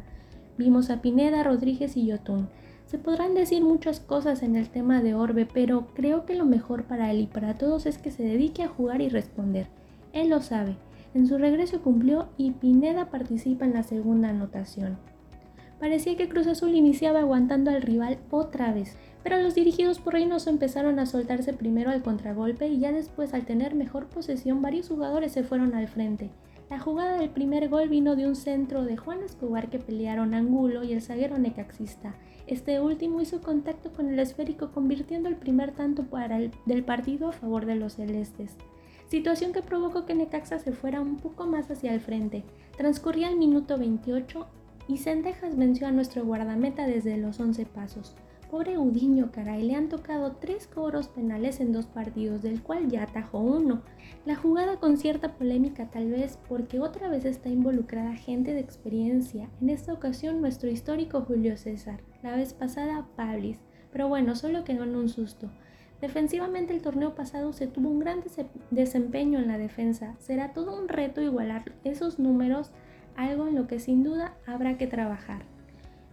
G: Vimos a Pineda, Rodríguez y Yotun. Se podrán decir muchas cosas en el tema de Orbe, pero creo que lo mejor para él y para todos es que se dedique a jugar y responder. Él lo sabe, en su regreso cumplió y Pineda participa en la segunda anotación. Parecía que Cruz Azul iniciaba aguantando al rival otra vez, pero los dirigidos por Reynoso empezaron a soltarse primero al contragolpe y ya después al tener mejor posesión varios jugadores se fueron al frente. La jugada del primer gol vino de un centro de Juan Escobar que pelearon Angulo y el zaguero necaxista. Este último hizo contacto con el esférico convirtiendo el primer tanto para el, del partido a favor de los celestes situación que provocó que Necaxa se fuera un poco más hacia el frente. Transcurría el minuto 28 y Sendejas venció a nuestro guardameta desde los 11 pasos. Pobre Udiño, caray, le han tocado tres cobros penales en dos partidos, del cual ya atajó uno. La jugada con cierta polémica tal vez porque otra vez está involucrada gente de experiencia, en esta ocasión nuestro histórico Julio César, la vez pasada Pablis, pero bueno, solo quedó en un susto. Defensivamente el torneo pasado se tuvo un gran desempeño en la defensa. Será todo un reto igualar esos números, algo en lo que sin duda habrá que trabajar.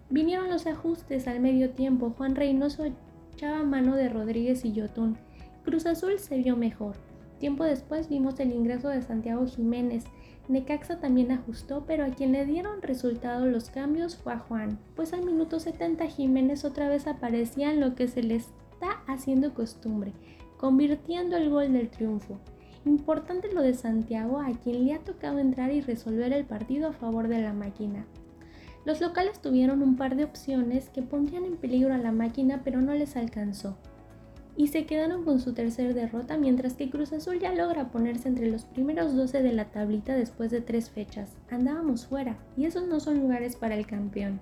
G: Vinieron los ajustes al medio tiempo. Juan Reynoso echaba mano de Rodríguez y Yotun. Cruz Azul se vio mejor. Tiempo después vimos el ingreso de Santiago Jiménez. Necaxa también ajustó, pero a quien le dieron resultado los cambios fue a Juan, pues al minuto 70 Jiménez otra vez aparecía en lo que se le está haciendo costumbre, convirtiendo el gol del triunfo. Importante lo de Santiago, a quien le ha tocado entrar y resolver el partido a favor de la máquina. Los locales tuvieron un par de opciones que pondrían en peligro a la máquina, pero no les alcanzó. Y se quedaron con su tercer derrota, mientras que Cruz Azul ya logra ponerse entre los primeros 12 de la tablita después de tres fechas. Andábamos fuera, y esos no son lugares para el campeón.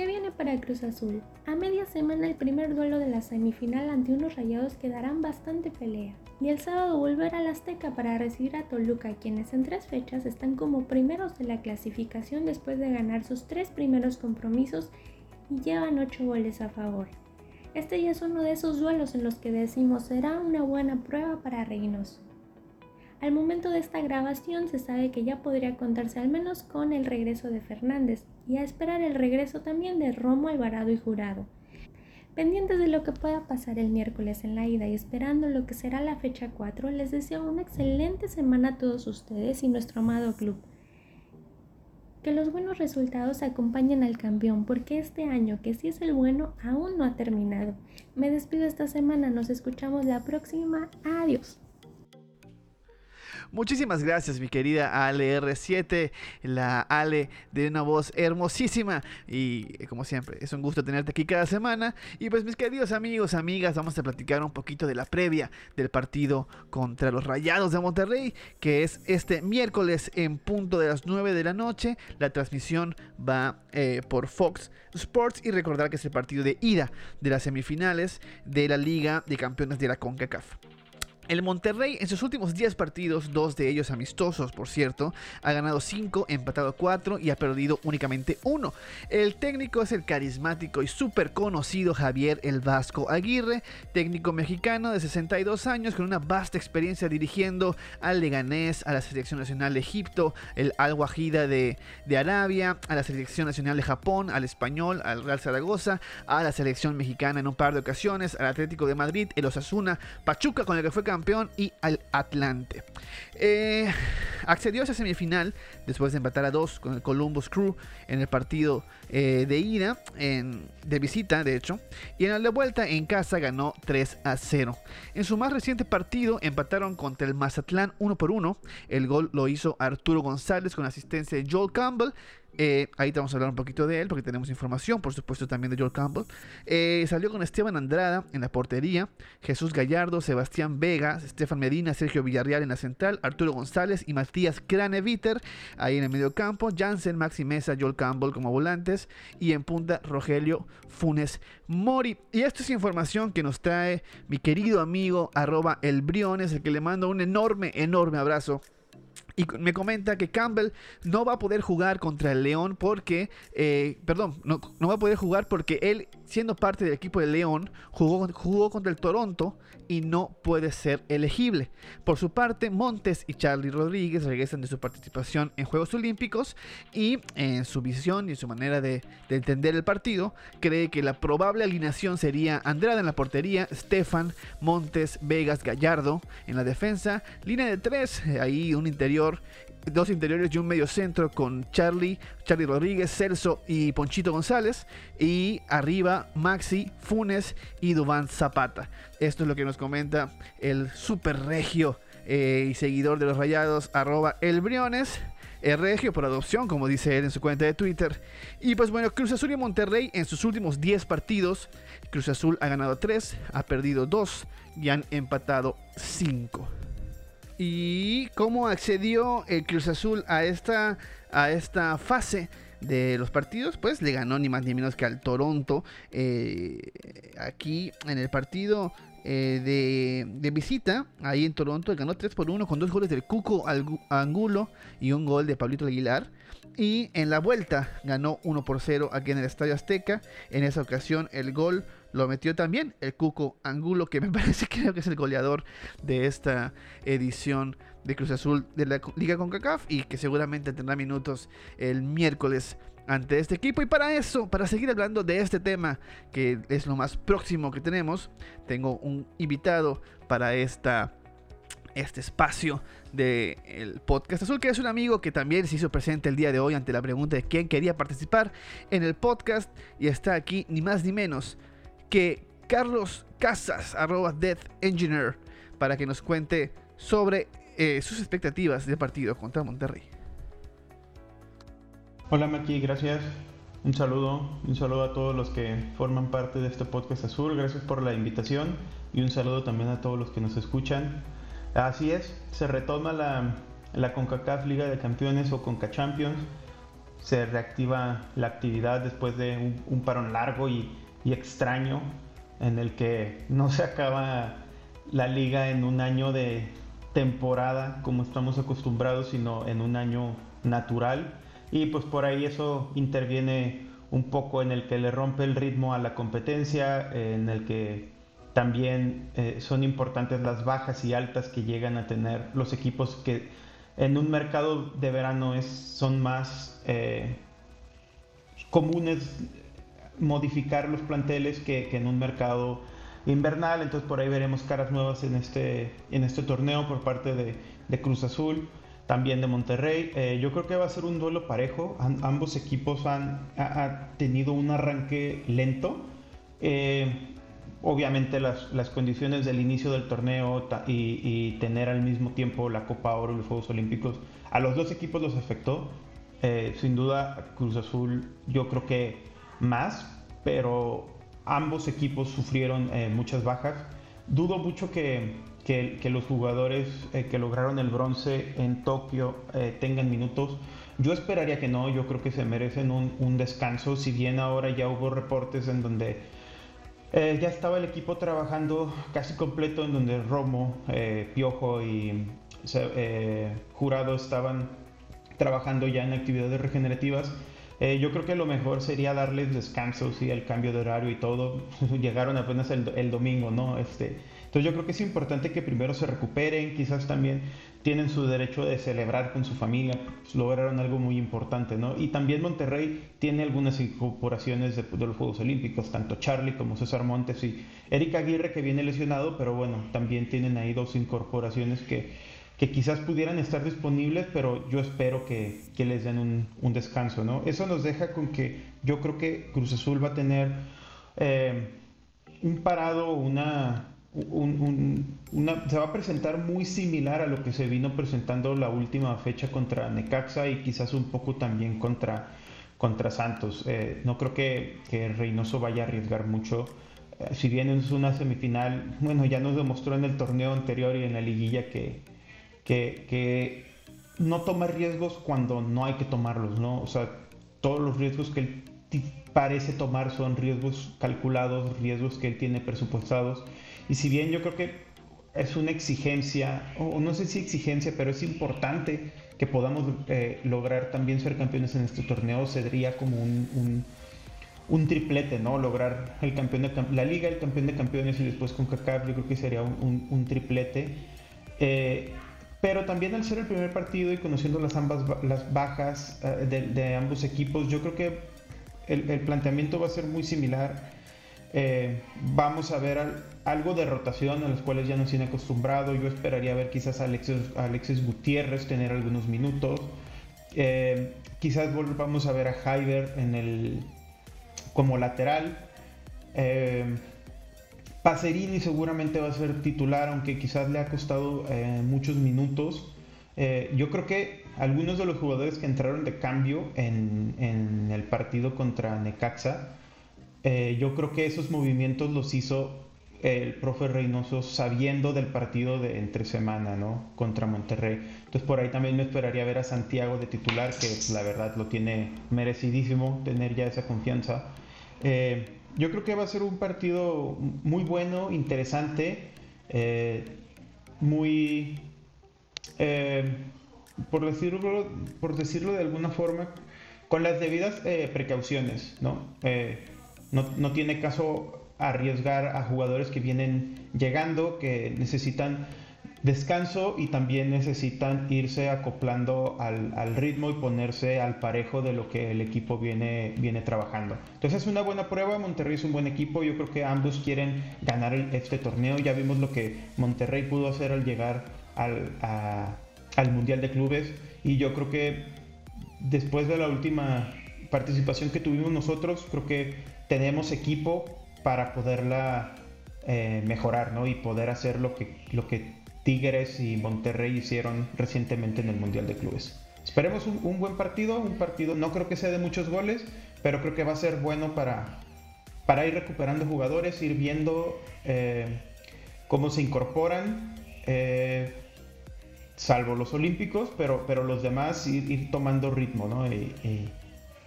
G: ¿Qué viene para Cruz Azul? A media semana el primer duelo de la semifinal ante unos rayados que darán bastante pelea y el sábado volver al Azteca para recibir a Toluca, quienes en tres fechas están como primeros de la clasificación después de ganar sus tres primeros compromisos y llevan ocho goles a favor. Este ya es uno de esos duelos en los que decimos será una buena prueba para Reynoso. Al momento de esta grabación se sabe que ya podría contarse al menos con el regreso de Fernández y a esperar el regreso también de Romo Alvarado y Jurado Pendientes de lo que pueda pasar el miércoles en la ida y esperando lo que será la fecha 4, les deseo una excelente semana a todos ustedes y nuestro amado club. Que los buenos resultados acompañen al campeón, porque este año, que sí es el bueno, aún no ha terminado. Me despido esta semana, nos escuchamos la próxima. Adiós.
A: Muchísimas gracias, mi querida Ale R7, la Ale de una voz hermosísima. Y como siempre, es un gusto tenerte aquí cada semana. Y pues, mis queridos amigos, amigas, vamos a platicar un poquito de la previa del partido contra los Rayados de Monterrey, que es este miércoles en punto de las 9 de la noche. La transmisión va eh, por Fox Sports. Y recordar que es el partido de ida de las semifinales de la Liga de Campeones de la CONCACAF. El Monterrey en sus últimos 10 partidos, dos de ellos amistosos por cierto, ha ganado 5, empatado 4 y ha perdido únicamente 1. El técnico es el carismático y súper conocido Javier El Vasco Aguirre, técnico mexicano de 62 años con una vasta experiencia dirigiendo al Leganés, a la Selección Nacional de Egipto, el Al Wahida de, de Arabia, a la Selección Nacional de Japón, al Español, al Real Zaragoza, a la Selección Mexicana en un par de ocasiones, al Atlético de Madrid, el Osasuna, Pachuca con el que fue campeón y al Atlante. Eh, accedió a esa semifinal después de empatar a dos con el Columbus Crew en el partido eh, de ida, en, de visita de hecho, y en el de vuelta en casa ganó 3 a 0. En su más reciente partido empataron contra el Mazatlán 1 por 1. El gol lo hizo Arturo González con asistencia de Joel Campbell eh, ahí te vamos a hablar un poquito de él porque tenemos información, por supuesto, también de Joel Campbell. Eh, salió con Esteban Andrada en la portería, Jesús Gallardo, Sebastián Vega, Estefan Medina, Sergio Villarreal en la central, Arturo González y Matías Craneviter ahí en el medio campo, Jansen, Maxi Mesa, Joel Campbell como volantes y en punta Rogelio Funes Mori. Y esto es información que nos trae mi querido amigo arroba el Briones, el que le mando un enorme, enorme abrazo y me comenta que Campbell no va a poder jugar contra el León porque, eh, perdón, no, no, va a poder jugar porque él, siendo parte del equipo de León, jugó, jugó contra el Toronto y no puede ser elegible. Por su parte, Montes y Charlie Rodríguez regresan de su participación en Juegos Olímpicos y en su visión y su manera de, de entender el partido, cree que la probable alineación sería Andrada en la portería, Stefan, Montes, Vegas, Gallardo en la defensa, línea de tres, ahí un interior dos interiores y un medio centro con Charlie, Charlie Rodríguez, Celso y Ponchito González. Y arriba Maxi, Funes y Dubán Zapata. Esto es lo que nos comenta el super regio eh, y seguidor de los rayados, arroba el Briones. El regio por adopción, como dice él en su cuenta de Twitter. Y pues bueno, Cruz Azul y Monterrey en sus últimos 10 partidos, Cruz Azul ha ganado 3, ha perdido 2 y han empatado 5. ¿Y cómo accedió el Cruz Azul a esta, a esta fase? de los partidos, pues le ganó ni más ni menos que al Toronto. Eh, aquí en el partido eh, de, visita, ahí en Toronto, ganó 3 por 1 con dos goles del Cuco Angulo y un gol de Pablito Aguilar. Y en la vuelta ganó 1 por 0 aquí en el Estadio Azteca. En esa ocasión el gol lo metió también el Cuco Angulo, que me parece creo que es el goleador de esta edición de Cruz Azul de la Liga CONCACAF y que seguramente tendrá minutos el miércoles ante este equipo. Y para eso, para seguir hablando de este tema, que es lo más próximo que tenemos, tengo un invitado para esta este espacio del podcast azul, que es un amigo que también se hizo presente el día de hoy ante la pregunta de quién quería participar en el podcast y está aquí ni más ni menos que Carlos Casas, arroba Death Engineer, para que nos cuente sobre eh, sus expectativas de partido contra Monterrey.
H: Hola Maki, gracias. Un saludo, un saludo a todos los que forman parte de este podcast azul. Gracias por la invitación y un saludo también a todos los que nos escuchan. Así es, se retoma la, la CONCACAF Liga de Campeones o CONCA Champions. Se reactiva la actividad después de un, parón largo y, y, extraño en el que no se acaba la liga en un año de temporada como estamos acostumbrados, sino en un año natural. Y pues por ahí eso interviene un poco en el que le rompe el ritmo a la competencia, en el que también eh, son importantes las bajas y altas que llegan a tener los equipos que en un mercado de verano es, son más eh, comunes modificar los planteles que, en un mercado invernal. Entonces por ahí veremos caras nuevas en este, en este torneo por parte de, Cruz Azul, también de Monterrey. Eh, yo creo que va a ser un duelo parejo. ambos equipos han tenido un arranque lento obviamente las, las, condiciones del inicio del torneo y, tener al mismo tiempo la Copa Oro y los Juegos Olímpicos, a los dos equipos los afectó. Eh, sin duda, Cruz Azul yo creo que más, pero ambos equipos sufrieron eh, muchas bajas. Dudo mucho que, que, los jugadores eh, que lograron el bronce en Tokio tengan minutos. Yo esperaría que no, yo creo que se merecen un, un descanso, si bien ahora ya hubo reportes en donde eh, ya estaba el equipo trabajando casi completo en donde Romo, eh, Piojo y eh, Jurado estaban trabajando ya en actividades regenerativas. Yo creo que lo mejor sería darles descansos y el cambio de horario y todo. Llegaron apenas el, domingo, ¿no? Este, entonces yo creo que es importante que primero se recuperen, quizás también tienen su derecho de celebrar con su familia, pues lograron algo muy importante, ¿no? Y también Monterrey tiene algunas incorporaciones de, los Juegos Olímpicos, tanto Charlie como César Montes y Erika Aguirre que viene lesionado, pero bueno, también tienen ahí dos incorporaciones que, que quizás pudieran estar disponibles, pero yo espero que, que les den un, un, descanso, ¿no? Eso nos deja con que yo creo que Cruz Azul va a tener eh, un parado, una se va a presentar muy similar a lo que se vino presentando la última fecha contra Necaxa y quizás un poco también contra, contra Santos. Eh, no creo que, que, Reynoso vaya a arriesgar mucho. Eh, si bien es una semifinal, bueno, ya nos demostró en el torneo anterior y en la liguilla que, que, no toma riesgos cuando no hay que tomarlos, ¿no? O sea, todos los riesgos que él parece tomar son riesgos calculados, riesgos que él tiene presupuestados y si bien yo creo que es una exigencia, o no sé si exigencia, pero es importante que podamos eh, lograr también ser campeones en este torneo, sería como un, un, triplete, ¿no? Lograr el campeón de la liga, el campeón de campeones y después con CACAF, yo creo que sería un, triplete. Eh, pero también al ser el primer partido y conociendo las ambas las bajas eh, de, ambos equipos, yo creo que el, planteamiento va a ser muy similar eh, vamos a ver algo de rotación a los cuales ya nos tiene acostumbrado. Yo esperaría ver quizás a Alexis, Gutiérrez tener algunos minutos. Eh, quizás volvamos a ver a Jaiber en el, como lateral. Pacerini seguramente va a ser titular, aunque quizás le ha costado muchos minutos. yo creo que algunos de los jugadores que entraron de cambio en, el partido contra Necaxa eh, yo creo que esos movimientos los hizo el profe Reynoso sabiendo del partido de entre semana, ¿no? Contra Monterrey. Entonces por ahí también me esperaría ver a Santiago de titular, que la verdad lo tiene merecidísimo tener ya esa confianza. Eh, yo creo que va a ser un partido muy bueno, interesante, eh, muy, por, decirlo, por decirlo de alguna forma, con las debidas precauciones, ¿no? No, tiene caso arriesgar a jugadores que vienen llegando, que necesitan descanso y también necesitan irse acoplando al, ritmo y ponerse al parejo de lo que el equipo viene, viene trabajando. Entonces es una buena prueba, Monterrey es un buen equipo, yo creo que ambos quieren ganar este torneo, ya vimos lo que Monterrey pudo hacer al llegar al, al Mundial de Clubes y yo creo que después de la última participación que tuvimos nosotros, creo que tenemos equipo para poderla eh, mejorar ¿no? y poder hacer lo que, lo que Tigres y Monterrey hicieron recientemente en el Mundial de Clubes. Esperemos un, buen partido, un partido no creo que sea de muchos goles, pero creo que va a ser bueno para, para ir recuperando jugadores, ir viendo eh, cómo se incorporan, eh, salvo los olímpicos, pero, pero los demás ir, tomando ritmo, ¿no? y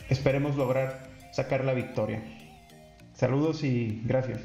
H: esperemos lograr sacar la victoria. Saludos y gracias.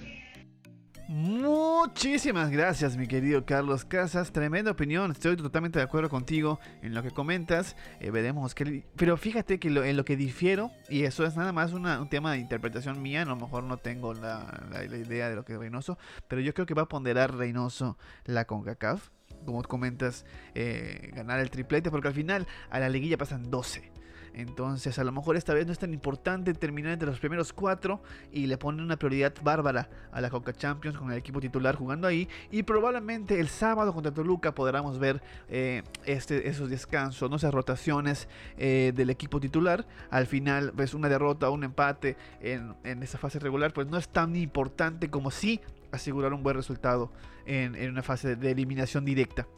A: Muchísimas gracias, mi querido Carlos Casas. Tremenda opinión. Estoy totalmente de acuerdo contigo en lo que comentas. Eh, veremos que. Pero fíjate que en lo que difiero, y eso es nada más un tema de interpretación mía, a lo mejor no tengo la, idea de lo que es Reynoso, pero yo creo que va a ponderar Reynoso la CONCACAF. Como comentas, eh, ganar el triplete, porque al final a la liguilla pasan 12. Entonces, a lo mejor esta vez no es tan importante terminar entre los primeros cuatro y le ponen una prioridad bárbara a la Coca Champions con el equipo titular jugando ahí. Y probablemente el sábado contra Toluca podamos ver eh, este, esos descansos, ¿no? esas rotaciones eh, del equipo titular. Al final, ves una derrota un empate en, en esa fase regular, pues no es tan importante como si asegurar un buen resultado en, en una fase de eliminación directa.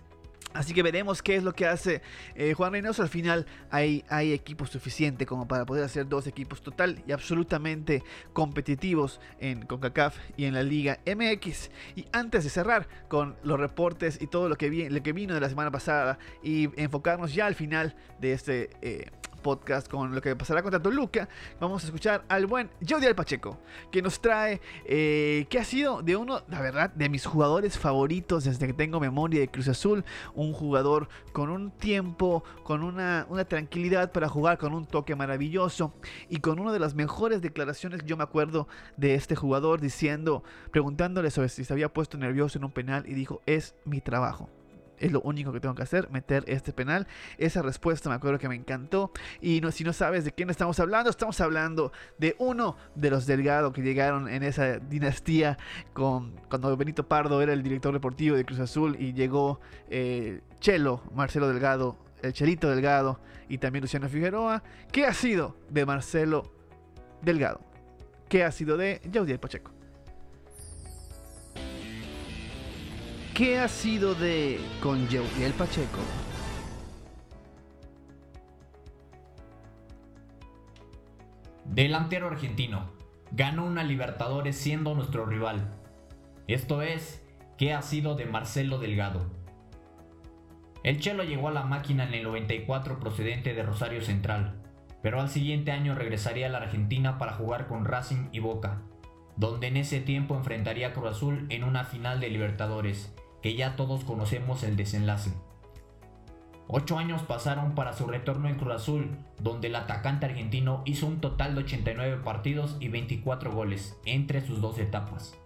A: Así que veremos qué es lo que hace eh, Juan Reynoso. Al final hay, hay equipo suficiente como para poder hacer dos equipos total y absolutamente competitivos en CONCACAF y en la Liga MX. Y antes de cerrar con los reportes y todo lo que, vino de la semana pasada y enfocarnos ya al final de este eh, podcast con lo que pasará contra Toluca, vamos a escuchar al buen Jodiel Pacheco, que nos trae, eh, que ha sido de uno, la verdad, de mis jugadores favoritos desde que tengo memoria de Cruz Azul, un jugador con un tiempo, con una, una tranquilidad para jugar, con un toque maravilloso y con una de las mejores declaraciones, yo me acuerdo de este jugador diciendo, preguntándole sobre si se había puesto nervioso en un penal y dijo, es mi trabajo es lo único que tengo que hacer, meter este penal. Esa respuesta me acuerdo que me encantó. Y no, si no sabes de quién estamos hablando, estamos hablando de uno de los Delgado que llegaron en esa dinastía con, cuando Benito Pardo era el director deportivo de Cruz Azul y llegó eh, Chelo, Marcelo Delgado, el Chelito Delgado y también Luciano Figueroa. ¿Qué ha sido de Marcelo Delgado? ¿Qué ha sido de Jaudiel Pacheco? ¿Qué ha sido de con el Pacheco?
I: Delantero argentino. Ganó una Libertadores siendo nuestro rival. Esto es, ¿qué ha sido de Marcelo Delgado? El Chelo llegó a la máquina en el 94 procedente de Rosario Central, pero al siguiente año regresaría a la Argentina para jugar con Racing y Boca, donde en ese tiempo enfrentaría a Cruz Azul en una final de Libertadores que ya todos conocemos el desenlace. Ocho años pasaron para su retorno en Cruz Azul, donde el atacante argentino hizo un total de 89 partidos y 24 goles entre sus dos etapas.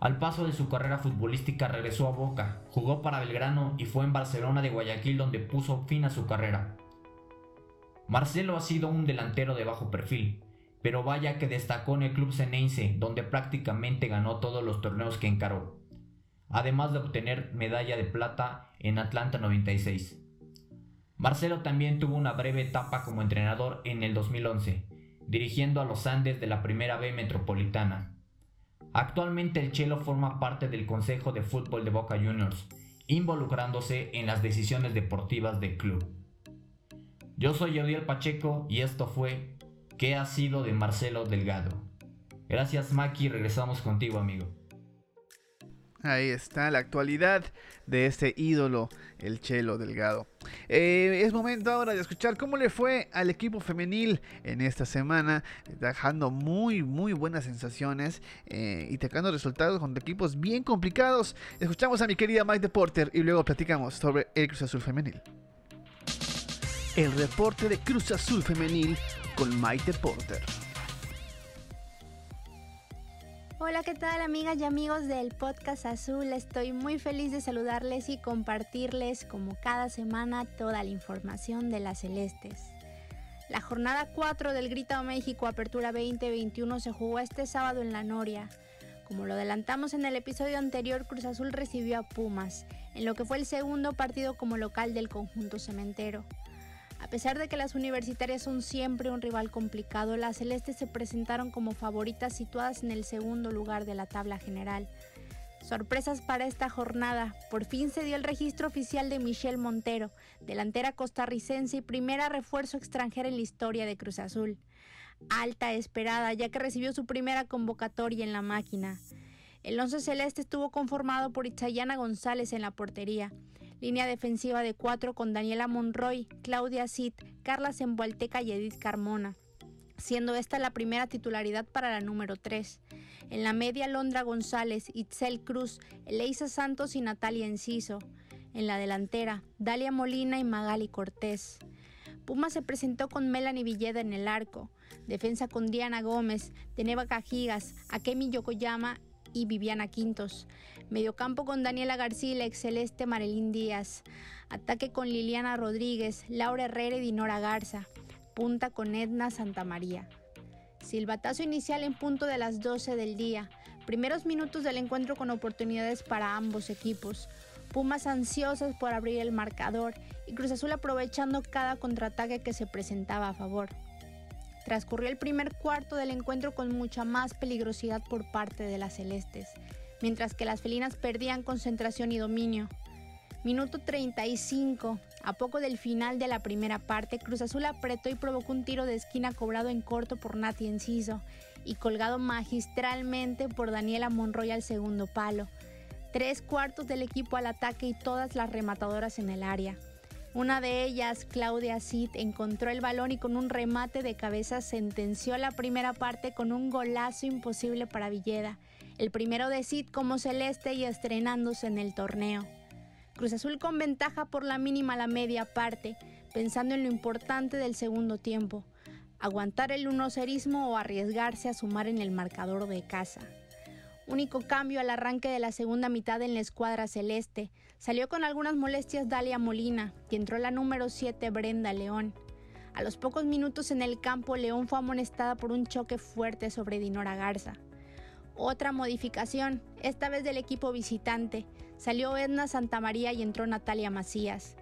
I: Al paso de su carrera futbolística regresó a Boca, jugó para Belgrano y fue en Barcelona de Guayaquil donde puso fin a su carrera. Marcelo ha sido un delantero de bajo perfil, pero vaya que destacó en el club ceneice donde prácticamente ganó todos los torneos que encaró además de obtener medalla de plata en Atlanta 96. Marcelo también tuvo una breve etapa como entrenador en el 2011, dirigiendo a los Andes de la Primera B Metropolitana. Actualmente el Chelo forma parte del Consejo de Fútbol de Boca Juniors, involucrándose en las decisiones deportivas del club. Yo soy Yodiel Pacheco y esto fue ¿Qué ha sido de Marcelo Delgado? Gracias Maki, regresamos contigo amigo.
A: Ahí está la actualidad de este ídolo, el Chelo Delgado. Eh, es momento ahora de escuchar cómo le fue al equipo femenil en esta semana, dejando muy, muy buenas sensaciones eh, y tocando resultados con equipos bien complicados. Escuchamos a mi querida Mike Porter y luego platicamos sobre el Cruz Azul Femenil. El reporte de Cruz Azul Femenil con Mike Porter.
J: Hola, ¿qué tal amigas y amigos del podcast Azul? Estoy muy feliz de saludarles y compartirles como cada semana toda la información de las celestes. La jornada 4 del Grita México Apertura 2021 se jugó este sábado en La Noria, Como lo adelantamos en el episodio anterior, Cruz Azul recibió a Pumas, en lo que fue el segundo partido como local del conjunto cementero. A pesar de que las universitarias son siempre un rival complicado, las celestes se presentaron como favoritas situadas en el segundo lugar de la tabla general. Sorpresas para esta jornada. Por fin se dio el registro oficial de Michelle Montero, delantera costarricense y primera refuerzo extranjera en la historia de Cruz Azul. Alta esperada, ya que recibió su primera convocatoria en la máquina. El once celeste estuvo conformado por Itzayana González en la portería, línea defensiva de cuatro con Daniela Monroy, Claudia Cid, Carla Zembualteca y Edith Carmona, siendo esta la primera titularidad para la número 3. En la media Londra González, Itzel Cruz, Eleisa Santos y Natalia Enciso. En la delantera, Dalia Molina y Magali Cortés. Puma se presentó con Melanie Villeda en el arco, defensa con Diana Gómez, Teneva Cajigas, Akemi Yokoyama y Viviana Quintos. Mediocampo con Daniela García exceleste Marilyn Díaz. Ataque con Liliana Rodríguez, Laura Herrera y Dinora Garza. Punta con Edna Santamaría. Silbatazo inicial en punto de las 12 del día. Primeros minutos del encuentro con oportunidades para ambos equipos. Pumas ansiosas por abrir el marcador y Cruz Azul aprovechando cada contraataque que se presentaba a favor. Transcurrió el primer cuarto del encuentro con mucha más peligrosidad por parte de las celestes, mientras que las felinas perdían concentración y dominio. Minuto 35. A poco del final de la primera parte, Cruz Azul apretó y provocó un tiro de esquina cobrado en corto por Nati Enciso y colgado magistralmente por Daniela Monroy al segundo palo. Tres cuartos del equipo al ataque y todas las rematadoras en el área. Una de ellas, Claudia Cid, encontró el balón y con un remate de cabeza sentenció la primera parte con un golazo imposible para Villeda, el primero de Cid como celeste y estrenándose en el torneo. Cruz Azul con ventaja por la mínima la media parte, pensando en lo importante del segundo tiempo, aguantar el unocerismo o arriesgarse a sumar en el marcador de casa. Único cambio al arranque de la segunda mitad en la escuadra celeste. Salió con algunas molestias Dalia Molina y entró la número 7 Brenda León. A los pocos minutos en el campo, León fue amonestada por un choque fuerte sobre Dinora Garza. Otra modificación, esta vez del equipo visitante. Salió Edna Santamaría y entró Natalia Macías.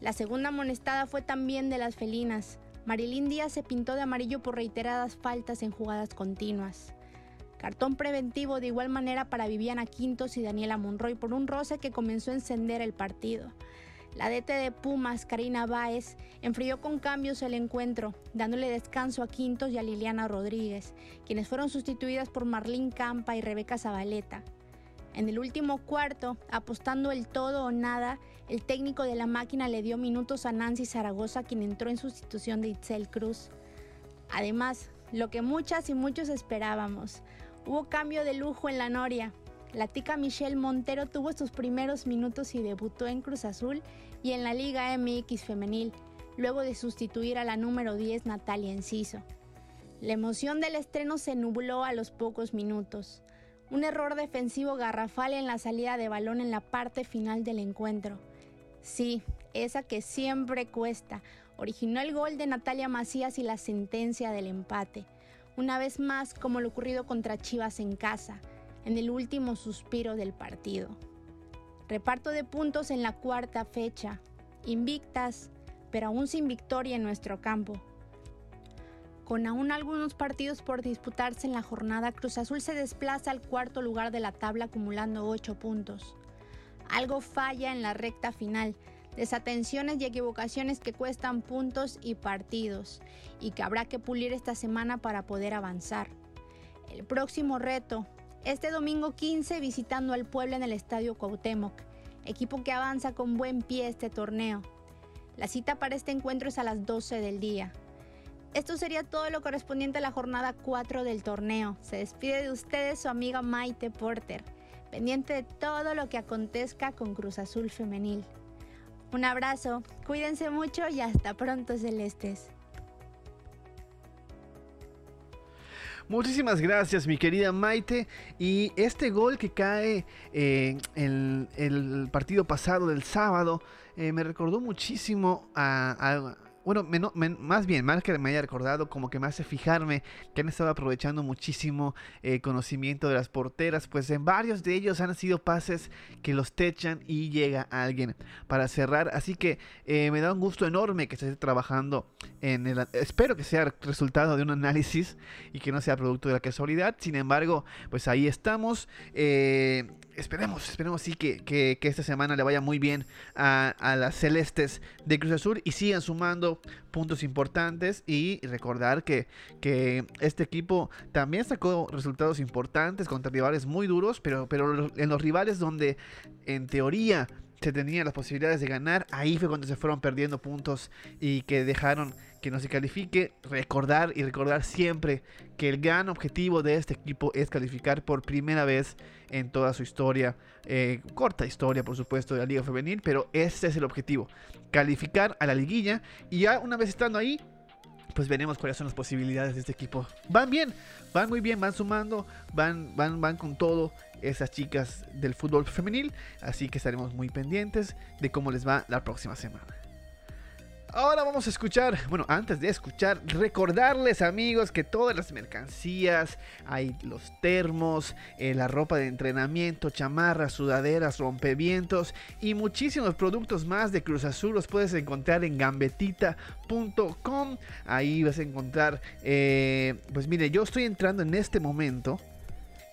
J: La segunda amonestada fue también de las felinas. Marilyn Díaz se pintó de amarillo por reiteradas faltas en jugadas continuas. Cartón preventivo de igual manera para Viviana Quintos y Daniela Monroy por un roce que comenzó a encender el partido. La DT de Pumas, Karina Báez, enfrió con cambios el encuentro, dándole descanso a Quintos y a Liliana Rodríguez, quienes fueron sustituidas por Marlene Campa y Rebeca Zabaleta. En el último cuarto, apostando el todo o nada, el técnico de la máquina le dio minutos a Nancy Zaragoza, quien entró en sustitución de Itzel Cruz. Además, lo que muchas y muchos esperábamos, Hubo cambio de lujo en la Noria. La tica Michelle Montero tuvo sus primeros minutos y debutó en Cruz Azul y en la Liga MX femenil, luego de sustituir a la número 10 Natalia Enciso. La emoción del estreno se nubló a los pocos minutos. Un error defensivo garrafal en la salida de balón en la parte final del encuentro. Sí, esa que siempre cuesta, originó el gol de Natalia Macías y la sentencia del empate una vez más como lo ocurrido contra Chivas en casa, en el último suspiro del partido. Reparto de puntos en la cuarta fecha, invictas, pero aún sin victoria en nuestro campo. Con aún algunos partidos por disputarse en la jornada, Cruz Azul se desplaza al cuarto lugar de la tabla acumulando 8 puntos. Algo falla en la recta final, desatenciones y equivocaciones que cuestan puntos y partidos y que habrá que pulir esta semana para poder avanzar. El próximo reto, este domingo 15 visitando al pueblo en el Estadio Cuauhtémoc, equipo que avanza con buen pie este torneo. La cita para este encuentro es a las 12 del día. Esto sería todo lo correspondiente a la jornada 4 del torneo. Se despide de ustedes su amiga Maite Porter, pendiente de todo lo que acontezca con Cruz Azul Femenil. Un abrazo, cuídense mucho y hasta pronto celestes.
A: Muchísimas gracias, mi querida Maite. Y este gol que cae en eh, el, partido pasado del sábado eh, me recordó muchísimo a, bueno, más bien, más que me haya recordado, como que me hace fijarme que han estado aprovechando muchísimo eh, conocimiento de las porteras, pues en varios de ellos han sido pases que los techan y llega alguien para cerrar, así que eh, me da un gusto enorme que se esté trabajando en el... Espero que sea resultado de un análisis y que no sea producto de la casualidad, sin embargo, pues ahí estamos. Eh, esperemos, esperemos sí que, que, esta semana le vaya muy bien a, a, las celestes de Cruz Azul y sigan sumando puntos importantes y recordar que, que este equipo también sacó resultados importantes contra rivales muy duros, pero, pero en los rivales donde en teoría se tenían las posibilidades de ganar, ahí fue cuando se fueron perdiendo puntos y que dejaron que no se califique. Recordar y recordar siempre que el gran objetivo de este equipo es calificar por primera vez en toda su historia, eh, corta historia por supuesto de la Liga Femenil, pero ese es el objetivo, calificar a la liguilla y ya una vez estando ahí, pues veremos cuáles son las posibilidades de este equipo. Van bien, van muy bien, van sumando, van, van, van con todo esas chicas del fútbol femenil, así que estaremos muy pendientes de cómo les va la próxima semana. Ahora vamos a escuchar, bueno, antes de escuchar, recordarles amigos que todas las mercancías, hay los termos, eh, la ropa de entrenamiento, chamarras, sudaderas, rompevientos y muchísimos productos más de Cruz Azul los puedes encontrar en gambetita.com. Ahí vas a encontrar, eh, pues mire, yo estoy entrando en este momento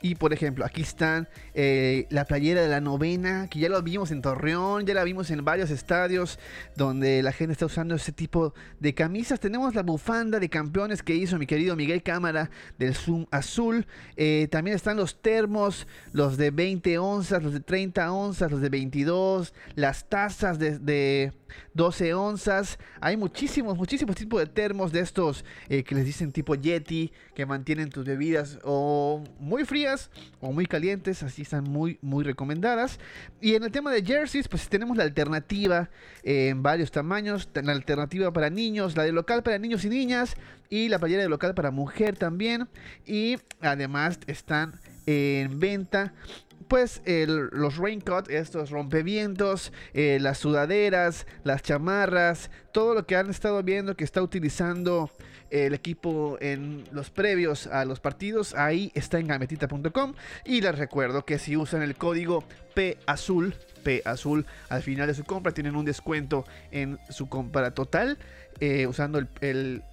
A: y por ejemplo, aquí están eh, la playera de la novena, que ya lo vimos en Torreón, ya la vimos en varios estadios donde la gente está usando ese tipo de camisas. Tenemos la bufanda de campeones que hizo mi querido Miguel Cámara del Zoom Azul. Eh, también están los termos, los de 20 onzas, los de 30 onzas, los de 22, las tazas de 12 onzas. Hay muchísimos, muchísimos tipos de termos de estos eh, que les dicen tipo Yeti, que mantienen tus bebidas o muy frías o muy calientes, así están muy, muy recomendadas. Y en el tema de jerseys, pues tenemos la alternativa eh, en varios tamaños, la alternativa para niños, la de local para niños y niñas y la playera de local para mujer también. Y además están en venta pues los raincoat, estos rompevientos, eh, las sudaderas, las chamarras, todo lo que han estado viendo que está utilizando el equipo en los previos a los partidos, ahí está en gametita.com. Y les recuerdo que si usan el código P azul, P azul al final de su compra, tienen un descuento en su compra total. Eh, usando el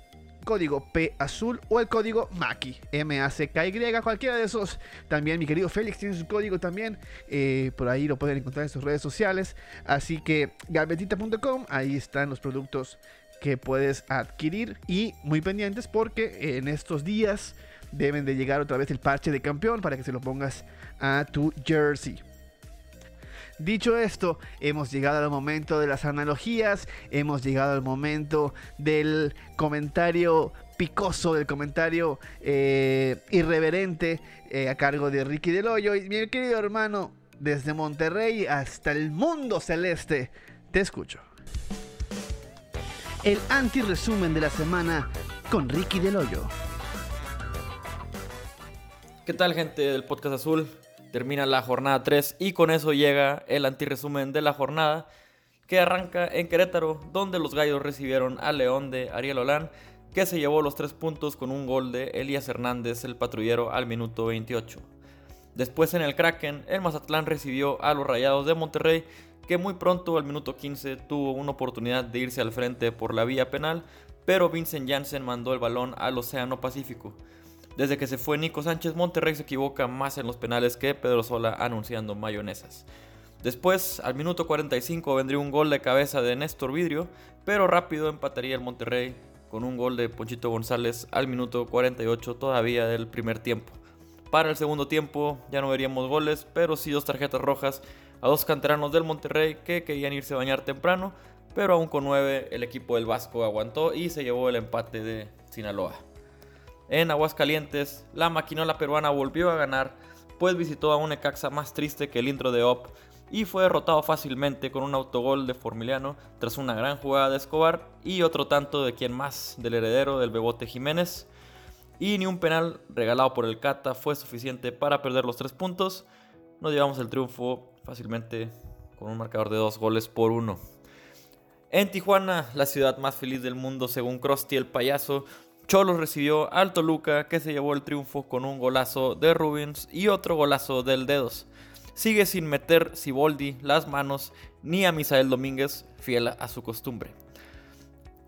A: código P azul o el código MAKI, M-A-C-K-Y, cualquiera de esos. También mi querido Félix tiene su código también, eh, por ahí lo pueden encontrar en sus redes sociales. Así que galvetita.com, ahí están los productos que puedes adquirir y muy pendientes porque en estos días deben de llegar otra vez el parche de campeón para que se lo pongas a tu jersey. Dicho esto, hemos llegado al momento de las analogías, hemos llegado al momento del comentario picoso, del comentario eh, irreverente eh, a cargo de Ricky Del Hoyo. Y mi querido hermano, desde Monterrey hasta el mundo celeste, te escucho. El anti-resumen de la semana con Ricky Del Hoyo.
K: ¿Qué tal gente del podcast azul? termina la jornada 3 y con eso llega el antiresumen de la jornada que arranca en Querétaro, donde los gallos recibieron a León de Ariel Olán, que se llevó los 3 puntos con un gol de Elías Hernández, el patrullero, al minuto 28. Después en el Kraken, el Mazatlán recibió a los Rayados de Monterrey, que muy pronto, al minuto 15, tuvo una oportunidad de irse al frente por la vía penal, pero Vincent Janssen mandó el balón al Océano Pacífico. Desde que se fue Nico Sánchez, Monterrey se equivoca más en los penales que Pedro Sola anunciando mayonesas. Después, al minuto 45, vendría un gol de cabeza de Néstor Vidrio, pero rápido empataría el Monterrey con un gol de Ponchito González al minuto 48 todavía del primer tiempo. Para el segundo tiempo ya no veríamos goles, pero sí dos tarjetas rojas a dos canteranos del Monterrey que querían irse a bañar temprano, pero aún con nueve el equipo del Vasco aguantó y se llevó el empate de Sinaloa. En Aguascalientes, la maquinola peruana volvió a ganar, pues visitó a un Ecaxa más triste que el intro de OP y fue derrotado fácilmente con un autogol de Formiliano tras una gran jugada de Escobar y otro tanto de quien más, del heredero del Bebote Jiménez. Y ni un penal regalado por el Cata fue suficiente para perder los tres puntos. Nos llevamos el triunfo fácilmente con un marcador de dos goles por uno. En Tijuana, la ciudad más feliz del mundo según Krusty el payaso, Cholos recibió al Toluca que se llevó el triunfo con un golazo de Rubens y otro golazo del Dedos. Sigue sin meter Siboldi las manos ni a Misael Domínguez, fiel a su costumbre.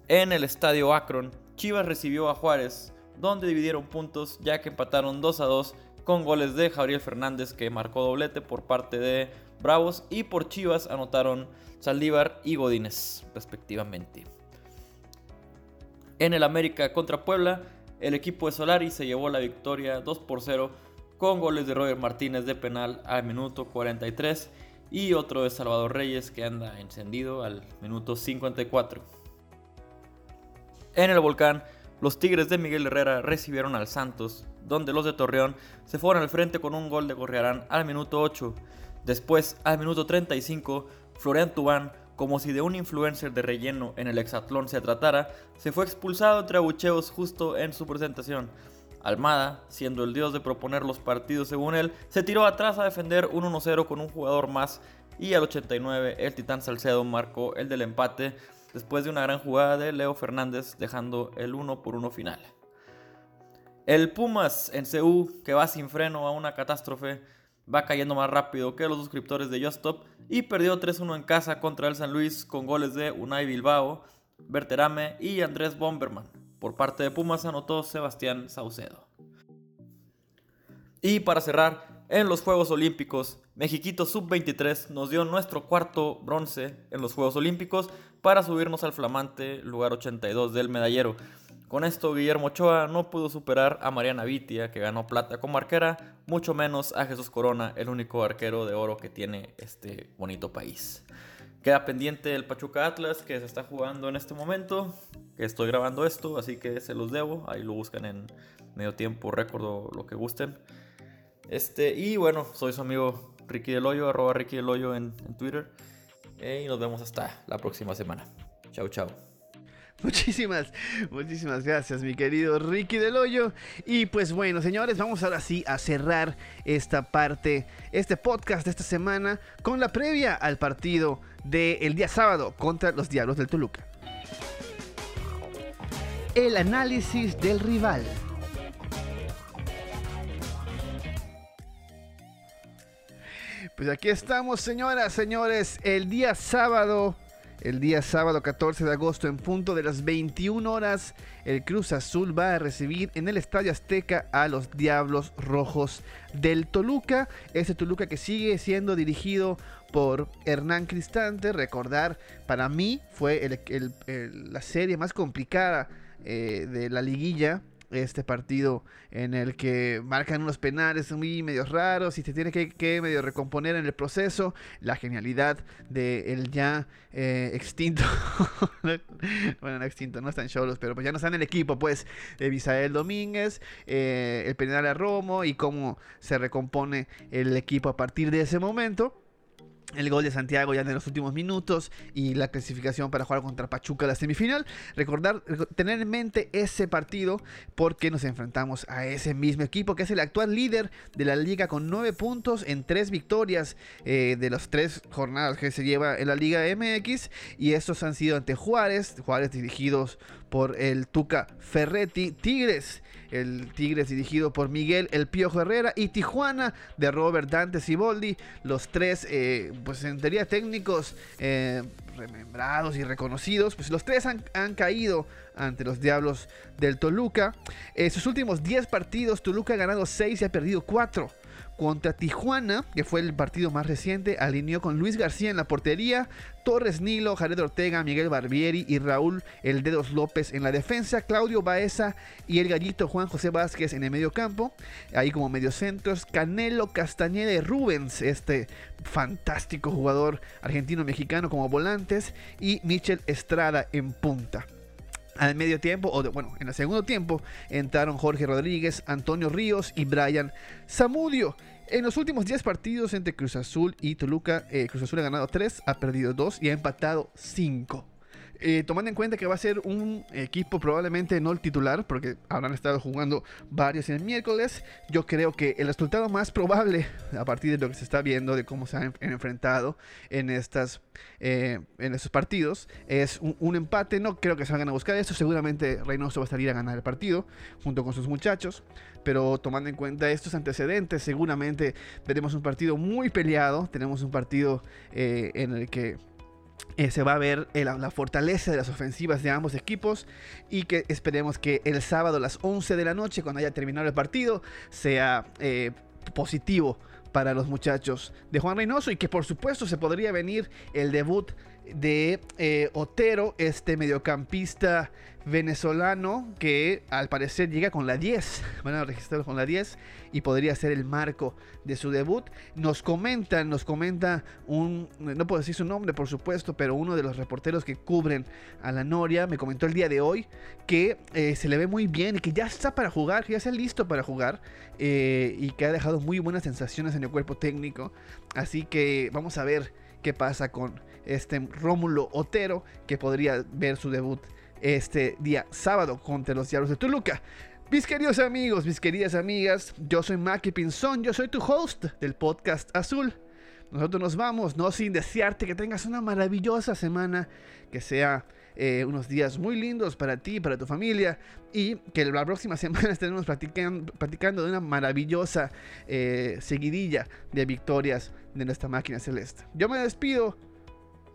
K: En el estadio Akron, Chivas recibió a Juárez, donde dividieron puntos ya que empataron 2 a 2 con goles de Gabriel Fernández que marcó doblete por parte de Bravos y por Chivas anotaron Saldívar y Godínez respectivamente. En el América contra Puebla, el equipo de Solari se llevó la victoria 2 por 0 con goles de Roger Martínez de penal al minuto 43 y otro de Salvador Reyes que anda encendido al minuto 54. En el volcán, los Tigres de Miguel Herrera recibieron al Santos, donde los de Torreón se fueron al frente con un gol de Gorriarán al minuto 8. Después, al minuto 35, Florian Tubán como si de un influencer de relleno en el hexatlón se tratara, se fue expulsado entre abucheos justo en su presentación. Almada, siendo el dios de proponer los partidos según él, se tiró atrás a defender un 1-0 con un jugador más y al 89 el titán Salcedo marcó el del empate después de una gran jugada de Leo Fernández dejando el 1 por 1 final. El Pumas en CU, que va sin freno a una catástrofe, va cayendo más rápido que los suscriptores de Justop y perdió 3-1 en casa contra el San Luis con goles de Unai Bilbao, Berterame y Andrés Bomberman. Por parte de Pumas anotó Sebastián Saucedo. Y para cerrar, en los Juegos Olímpicos, Mexiquito Sub-23 nos dio nuestro cuarto bronce en los Juegos Olímpicos para subirnos al flamante lugar 82 del medallero. Con esto, Guillermo Ochoa no pudo superar a Mariana Vitia, que ganó plata como arquera, mucho menos a Jesús Corona, el único arquero de oro que tiene este bonito país. Queda pendiente el Pachuca Atlas, que se está jugando en este momento, que estoy grabando esto, así que se los debo. Ahí lo buscan en medio tiempo, récord lo que gusten. Este, y bueno, soy su amigo Ricky Del Hoyo, arroba Ricky Del Hoyo en, Twitter. Y nos vemos hasta la próxima semana. Chau, chau.
A: Muchísimas, muchísimas gracias, mi querido Ricky del Hoyo. Y pues bueno, señores, vamos ahora sí a cerrar esta parte, este podcast de esta semana, con la previa al partido del día sábado contra los Diablos del Toluca. El análisis del rival. Pues aquí estamos, señoras, señores, el día sábado el día sábado 14 de agosto en punto de las 21 horas, el Cruz Azul va a recibir en el Estadio Azteca a los Diablos Rojos del Toluca. Ese Toluca que sigue siendo dirigido por Hernán Cristante. Recordar, para mí fue la serie más complicada eh, de la liguilla este partido en el que marcan unos penales muy medios raros y se tiene que, medio recomponer en el proceso. La genialidad del el ya eh, extinto, bueno, no extinto, no están solos, pero pues ya no está en el equipo, pues, de Bisael Domínguez, eh, el penal a Romo y cómo se recompone el equipo a partir de ese momento el gol de Santiago ya en los últimos minutos y la clasificación para jugar contra Pachuca la semifinal. Recordar, tener en mente ese partido porque nos enfrentamos a ese mismo equipo que es el actual líder de la liga con nueve puntos en tres victorias eh, de las tres jornadas que se lleva en la Liga MX y estos han sido ante Juárez, Juárez dirigidos por el Tuca Ferretti, Tigres el Tigres dirigido por Miguel El Piojo Herrera y Tijuana de Robert Dante Siboldi, los tres, eh, pues en teoría técnicos eh, remembrados y reconocidos, pues los tres han, caído ante los Diablos del Toluca. En sus últimos 10 partidos, Toluca ha ganado 6 y ha perdido 4 contra Tijuana, que fue el partido más reciente, alineó con Luis García en la portería, Torres Nilo, Jared Ortega, Miguel Barbieri y Raúl El Dedos López en la defensa, Claudio Baeza y el gallito Juan José Vázquez en el medio campo, ahí como mediocentros, Canelo Castañeda Rubens, este fantástico jugador argentino-mexicano como volantes, y Michel Estrada en punta al medio tiempo, o bueno, en el segundo tiempo, entraron Jorge Rodríguez, Antonio Ríos y Brian Zamudio. En los últimos 10 partidos entre Cruz Azul y Toluca, eh, Cruz Azul ha ganado 3, ha perdido 2 y ha empatado 5. eh, tomando en cuenta que va a ser un equipo probablemente no el titular, porque habrán estado jugando varios el miércoles, yo creo que el resultado más probable, a partir de lo que se está viendo, de cómo se han enfrentado en, estas, eh, en estos partidos, es un, empate. No creo que se vayan a buscar eso, seguramente Reynoso va a salir a ganar el partido junto con sus muchachos, pero tomando en cuenta estos antecedentes, seguramente veremos un partido muy peleado, tenemos un partido eh, en el que eh, se va a ver la fortaleza de las ofensivas de ambos equipos y que esperemos que el sábado a las 11 de la noche, cuando haya terminado el partido, sea eh, positivo para los muchachos de Juan Reynoso y que por supuesto se podría venir el debut de eh, Otero, este mediocampista venezolano que al parecer llega con la 10. Van a registrarlo con la 10 y podría ser el marco de su debut. Nos comentan, nos comenta un, no puedo decir su nombre por supuesto, pero uno de los reporteros que cubren a la Noria me comentó el día de hoy que eh, se le ve muy bien y que ya está para jugar, que ya está listo para jugar eh, y que ha dejado muy buenas sensaciones en el cuerpo técnico. Así que vamos a ver qué pasa con este Rómulo Otero que podría ver su debut este día sábado contra los Diablos de Toluca. Mis queridos amigos, mis queridas amigas, yo soy Maki Pinzón, yo soy tu host del podcast Azul. Nosotros nos vamos, no sin desearte que tengas una maravillosa semana, que sea eh, unos días muy lindos para ti, para tu familia y que la próxima semana estaremos practicando, de una maravillosa eh, seguidilla de victorias de nuestra máquina celeste. Yo me despido.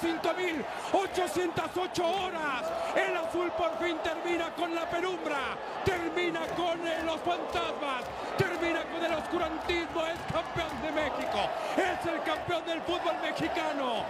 L: 205.808 horas. El azul por fin termina con la penumbra, termina con los fantasmas, termina con el oscurantismo. Es campeón de México, es el campeón del fútbol mexicano.